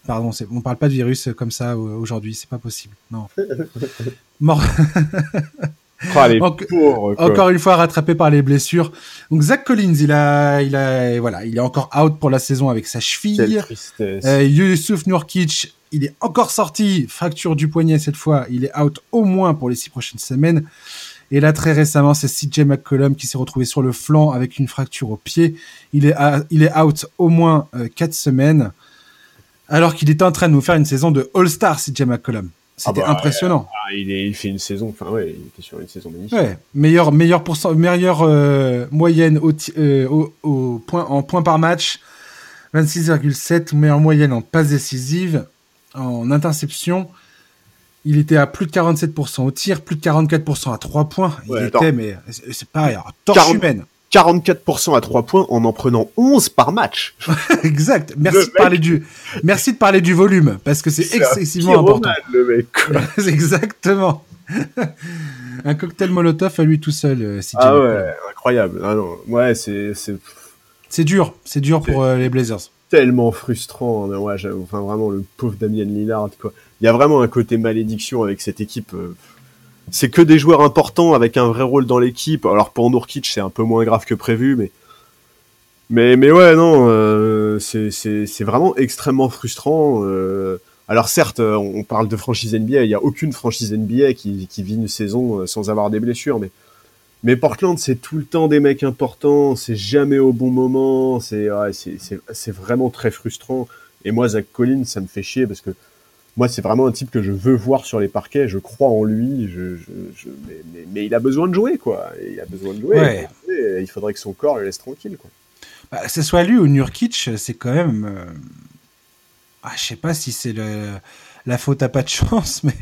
Pardon, on parle pas de virus comme ça euh, aujourd'hui, c'est pas possible. Non. Mor- Oh, encore une fois rattrapé par les blessures. Donc Zach Collins, il a, il a, voilà, il est encore out pour la saison avec sa cheville. Euh, Yusuf Nurkic, il est encore sorti, fracture du poignet cette fois. Il est out au moins pour les six prochaines semaines. Et là, très récemment, c'est CJ McCollum qui s'est retrouvé sur le flanc avec une fracture au pied. Il est, il est out au moins euh, quatre semaines. Alors qu'il était en train de nous faire une saison de All-Star, CJ McCollum. C'était ah bah, impressionnant. Ah, il, est, il, fait une saison, enfin ouais, il était sur une saison magnifique. Ouais, meilleur, meilleur pourcent, meilleure euh, moyenne au, euh, au, au, point, en points par match, 26,7, meilleure moyenne en passes décisives, en interception. Il était à plus de 47% au tir, plus de 44% à 3 points. Il était, mais c'est pareil, torche 40, humaine. 44% à 3 points en en prenant 11 par match. exact. Merci de, parler du, merci de parler du volume, parce que c'est excessivement important. le mec. Exactement. un cocktail Molotov à lui tout seul. Euh, ah ouais, incroyable. Ah non, ouais, c'est, c'est. dur, c'est dur pour euh, les Blazers. Tellement frustrant. Hein, ouais, enfin vraiment le pauvre Damien Lillard. Quoi. Il y a vraiment un côté malédiction avec cette équipe. Euh, c'est que des joueurs importants avec un vrai rôle dans l'équipe. Alors pour Nourkic, c'est un peu moins grave que prévu, mais mais mais ouais non, euh, c'est vraiment extrêmement frustrant. Euh. alors certes, on parle de franchise NBA, il y a aucune franchise NBA qui vit une saison sans avoir des blessures, mais mais Portland, c'est tout le temps des mecs importants, c'est jamais au bon moment, c'est ouais, c'est vraiment très frustrant. Et moi, Zach Collins, ça me fait chier parce que moi, c'est vraiment un type que je veux voir sur les parquets. Je crois en lui. Je, je, mais, mais, il a besoin de jouer, quoi. Il a besoin de jouer. il faudrait que son corps le laisse tranquille, quoi. Bah, que ce soit lui ou Nurkic, c'est quand même. Euh... Ah, je sais pas si c'est le... la faute à pas de chance, mais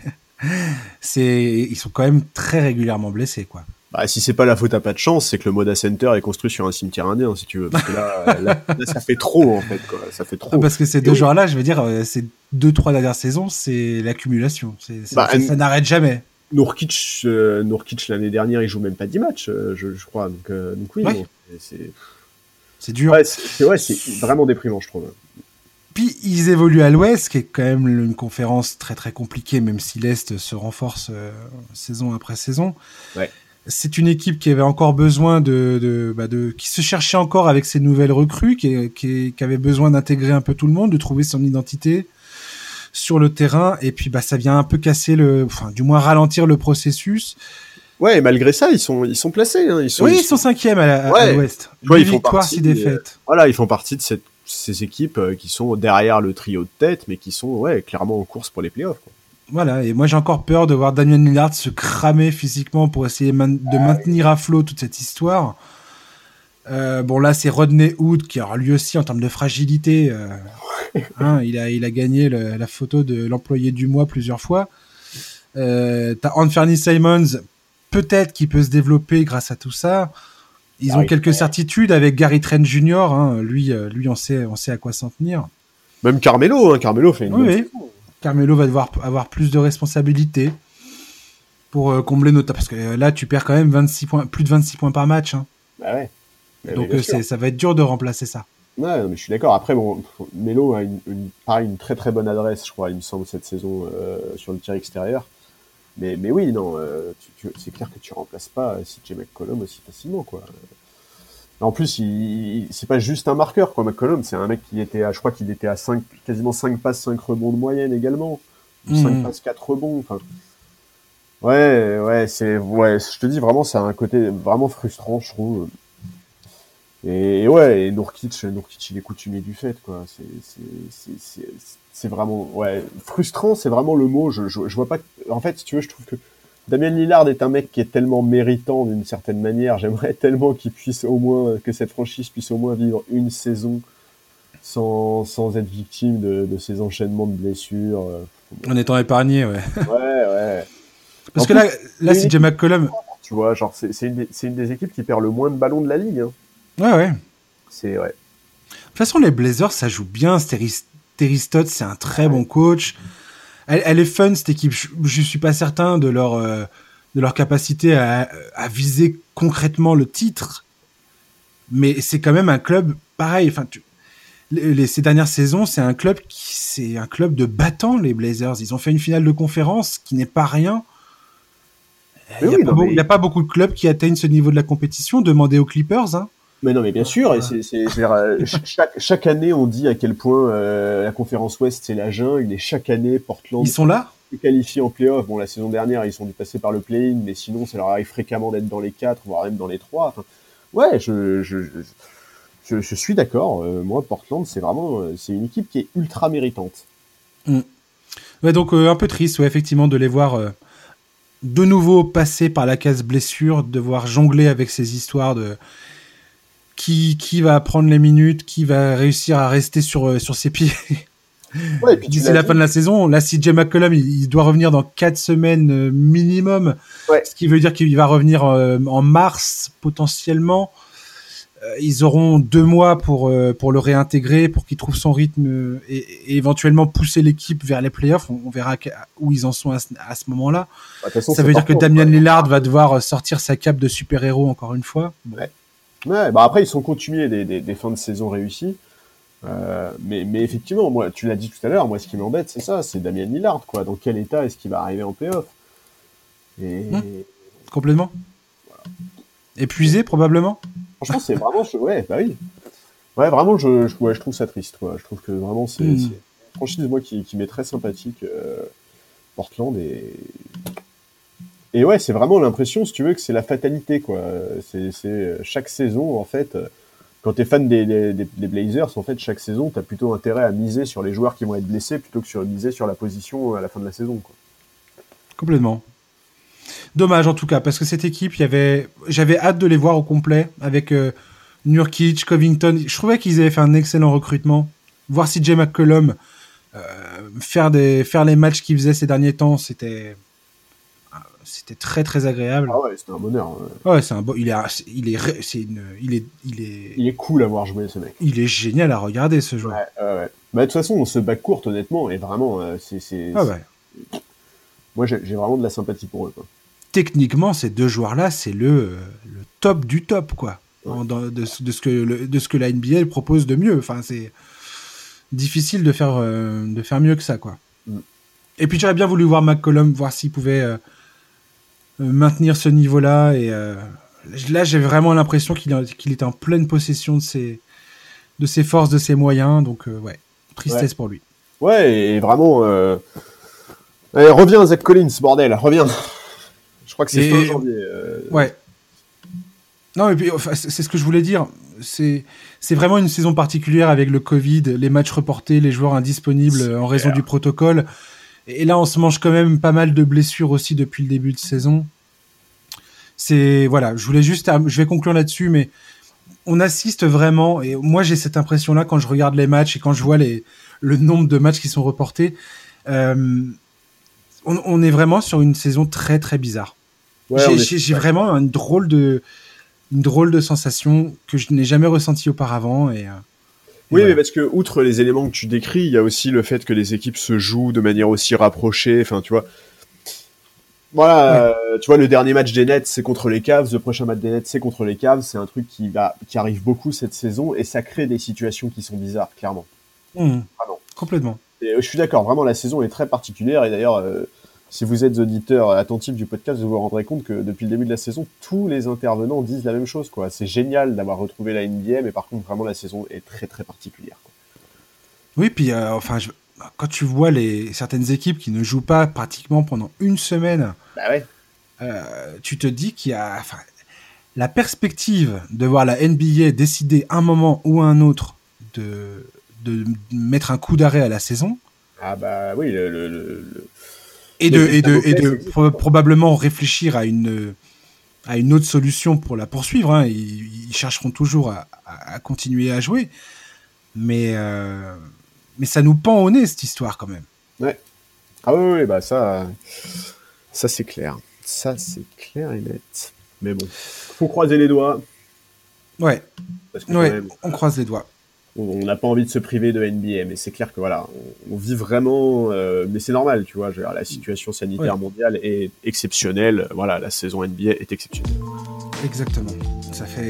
c'est ils sont quand même très régulièrement blessés, quoi. Bah, si c'est pas la faute à pas de chance, c'est que le Moda Center est construit sur un cimetière indien, si tu veux. Parce que là, ça fait trop, en fait, quoi. Ça fait trop. Parce que ces deux joueurs-là, je veux dire, euh, ces deux, trois dernières saisons, c'est l'accumulation. Bah, ça, n'arrête jamais. Nourkic, euh, Nourkic l'année dernière, il joue même pas 10 matchs, euh, je, je, crois. Donc, euh, donc oui, c'est. C'est dur. Ouais, c'est ouais, vraiment déprimant, je trouve. Puis ils évoluent à l'Ouest, qui est quand même une conférence très très compliquée, même si l'Est se renforce saison après saison. Ouais c'est une équipe qui avait encore besoin de, de, bah de, qui se cherchait encore avec ses nouvelles recrues, qui, qui, qui avait besoin d'intégrer un peu tout le monde, de trouver son identité sur le terrain. Et puis, bah, ça vient un peu casser le, enfin, du moins ralentir le processus. Ouais, et malgré ça, ils sont, ils sont placés. Hein. Ils sont, oui, ils sont cinquièmes à, l'Ouest. ils font partie, défaites. voilà, ils font partie de cette, ces équipes euh, qui sont derrière le trio de tête, mais qui sont ouais, clairement en course pour les playoffs. Quoi. Voilà, et moi j'ai encore peur de voir Damien Lillard se cramer physiquement pour essayer de maintenir à flot toute cette histoire. Euh, bon là c'est Rodney Hood qui aura lui aussi en termes de fragilité, euh, hein, il, a, il a gagné la photo de l'employé du mois plusieurs fois. Euh, T'as Anthony Simons, peut-être qui peut se développer grâce à tout ça. Ils ont quelques certitudes avec Gary Trent Jr. Hein, lui, euh, lui on sait, on sait à quoi s'en tenir. Même Carmelo, hein, Carmelo fait une oui, Carmelo va devoir avoir plus de responsabilités pour euh, combler nos parce que euh, là tu perds quand même 26 points, plus de 26 points par match. Hein. Bah ouais. Donc euh, ça va être dur de remplacer ça. Ouais, mais je suis d'accord. Après, bon, Melo a une, une, très très bonne adresse, je crois, il me semble, cette saison sur le tir extérieur. Mais, mais oui, non, c'est clair que tu remplaces pas CJ McCollum aussi facilement, quoi. En plus, il, c'est pas juste un marqueur, quoi. McCollum, c'est un mec qui était à, je crois qu'il était à 5, quasiment 5 passes, 5 rebonds de moyenne également. 5 mmh. passes, 4 rebonds. Enfin, ouais, ouais, c'est, ouais, je te dis vraiment, c'est un côté vraiment frustrant, je trouve. Et, ouais, et Nourkic, Nourkic, il est coutumier du fait, quoi. C'est, c'est, c'est, c'est vraiment, ouais, frustrant, c'est vraiment le mot. Je, je, je vois pas, en fait, si tu veux, je trouve que Damien Lillard est un mec qui est tellement méritant d'une certaine manière. J'aimerais tellement qu'il puisse au moins, que cette franchise puisse au moins vivre une saison sans, sans être victime de, de ces enchaînements de blessures. Euh, en étant épargné, ouais. Ouais, ouais. Parce que là, là c'est Jim McCollum. Tu vois, genre, c'est une, une, des équipes qui perd le moins de ballons de la ligue. Hein. Ouais, ouais. C'est, ouais. De toute façon, les Blazers, ça joue bien. Terry Stott, c'est un très bon coach elle, est fun cette équipe. Je, je suis pas certain de leur euh, de leur capacité à, à, viser concrètement le titre, mais c'est quand même un club pareil. Enfin, les, ces dernières saisons, c'est un club qui c'est un club de battants les Blazers. Ils ont fait une finale de conférence qui n'est pas rien. Il n'y a, pas beaucoup de clubs qui atteignent ce niveau de la compétition. Demandez aux Clippers. Hein. Mais non, mais bien sûr. Et c'est, chaque, chaque, année, on dit à quel point la conférence Ouest c'est la jungle. Et chaque année, Portland. Ils sont là? qualifiés en playoff. Bon, la saison dernière, ils sont dû passer par le play-in, mais sinon, ça leur arrive fréquemment d'être dans les quatre, voire même dans les trois. ouais, je, je, je, je suis d'accord. moi, Portland, c'est vraiment, c'est une équipe qui est ultra méritante. Mm. Ouais, donc un peu triste, ouais, effectivement, de les voir de nouveau passer par la case blessure, devoir jongler avec ces histoires de qui, qui va prendre les minutes, qui va réussir à rester sur, euh, sur ses pieds. Ouais, D'ici la fin de la saison, là, si Jay McCollum, il, doit revenir dans 4 semaines euh, minimum, ce qui veut dire qu'il va revenir euh, en mars potentiellement. Euh, ils auront deux mois pour euh, pour le réintégrer, pour qu'il trouve son rythme et, éventuellement pousser l'équipe vers les playoffs. On, verra où ils en sont à ce, moment-là. Bah, ça veut dire que Damien Lillard va devoir sortir sa cape de super-héros encore une fois. Ouais. Ouais. bah après ils sont continués des, des, fins de saison réussies. Euh, mais, mais effectivement, moi, tu l'as dit tout à l'heure, moi, ce qui m'embête, c'est ça, c'est Damien Lillard, quoi. Dans quel état est-ce qu'il va arriver en playoff? Et... Mmh. Complètement. Épuisé, probablement? Franchement, c'est vraiment. Ouais, bah oui. Ouais, vraiment, je, je, ouais, je trouve ça triste. Quoi. Je trouve que vraiment, c'est mm. une franchise, moi, qui, qui m'est très sympathique. Euh, Portland et. Et ouais, c'est vraiment l'impression, si tu veux, que c'est la fatalité, quoi. C'est chaque saison, en fait. Quand tu es fan des, Blazers, en fait, chaque saison, tu as plutôt intérêt à miser sur les joueurs qui vont être blessés plutôt que sur miser sur la position à la fin de la saison. Complètement. Dommage en tout cas, parce que cette équipe, j'avais hâte de les voir au complet avec euh, Nurkic, Covington. Je trouvais qu'ils avaient fait un excellent recrutement. Voir si Jay McCollum euh, faire faire les matchs qu'il faisait ces derniers temps, c'était, c'était très très agréable. Ah ouais, c'était un bonheur. Ouais, c'est un beau, il est, il est, c'est une, il est, il est, il est cool à voir jouer ce mec. Il est génial à regarder ce joueur. Ouais, ouais, Bah, de toute façon, ce bac court, honnêtement, est vraiment, euh, c'est, c'est, ah ouais. Moi, j'ai, vraiment de la sympathie pour eux, quoi techniquement, ces deux joueurs-là, c'est le, le, top du top, quoi. de, de, ce que de ce que la NBA propose de mieux. Enfin, c'est difficile de faire, euh, de faire mieux que ça, quoi. Mm. Et puis, j'aurais bien voulu voir McCollum, voir s'il pouvait euh, euh, maintenir ce niveau-là. Et là, j'ai vraiment l'impression qu'il est en pleine possession de ses, de ses forces, de ses moyens. Donc, ouais, tristesse pour lui. Ouais, et vraiment. Allez, reviens, Zach Collins, bordel, reviens. Je crois que c'est fin janvier. Euh. Ouais. Non, mais c'est ce que je voulais dire. C'est c'est vraiment une saison particulière avec le Covid, les matchs reportés, les joueurs indisponibles en raison du protocole. Et là, on se mange quand même pas mal de blessures aussi depuis le début de saison. C'est voilà, je voulais juste, je vais conclure là-dessus, mais on assiste vraiment. Et moi, j'ai cette impression-là quand je regarde les matchs et quand je vois les le nombre de matchs qui sont reportés. Euh, on, est vraiment sur une saison très très bizarre. j'ai vraiment une drôle de une drôle de sensation que je n'ai jamais ressentie auparavant et, oui, mais parce que outre les éléments que tu décris, il y a aussi le fait que les équipes se jouent de manière aussi rapprochée. Enfin, tu vois. Voilà, euh, tu vois, le dernier match des Nets, c'est contre les Cavs. Le prochain match des Nets, c'est contre les Cavs. C'est un truc qui va, qui arrive beaucoup cette saison et ça crée des situations qui sont bizarres, clairement. Mmh. Complètement. Euh, je suis d'accord, vraiment la saison est très particulière et d'ailleurs, euh, si vous êtes auditeur attentif du podcast, vous vous rendrez compte que depuis le début de la saison, tous les intervenants disent la même chose. quoi. C'est génial d'avoir retrouvé la NBA, mais par contre, vraiment la saison est très très particulière. Oui, puis euh, enfin, quand tu vois les certaines équipes qui ne jouent pas pratiquement pendant une semaine, bah tu te dis qu'il y a la perspective de voir la NBA décider un moment ou un autre de de mettre un coup d'arrêt à la saison. Ah bah oui, le, et de, et de, et de probablement réfléchir à une, à une autre solution pour la poursuivre. Hein. Ils, chercheront toujours à, à, continuer à jouer. Mais, euh, mais ça nous pend au nez, cette histoire, quand même. Ouais. Ah oui, oui bah ça, ça c'est clair. Ça, c'est clair et net. Mais bon, faut croiser les doigts. Ouais. ouais on croise les doigts on n'a pas envie de se priver de NBA, mais c'est clair que voilà, on, vit vraiment, euh, mais c'est normal, tu vois. la situation sanitaire mondiale est exceptionnelle. Voilà, la saison NBA est exceptionnelle. Exactement. Ça fait,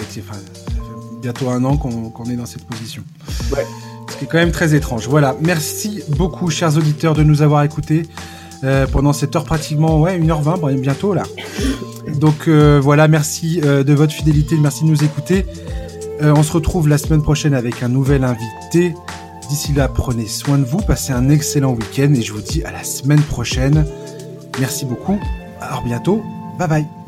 bientôt un an qu'on est dans cette position. Ouais. Ce qui est quand même très étrange. Voilà. Merci beaucoup, chers auditeurs, de nous avoir écoutés. pendant cette heure pratiquement, ouais, 1h20, bientôt là. Donc voilà, merci de votre fidélité, merci de nous écouter. On se retrouve la semaine prochaine avec un nouvel invité. D'ici là, prenez soin de vous, passez un excellent week-end et je vous dis à la semaine prochaine. Merci beaucoup. Alors bientôt. Bye bye.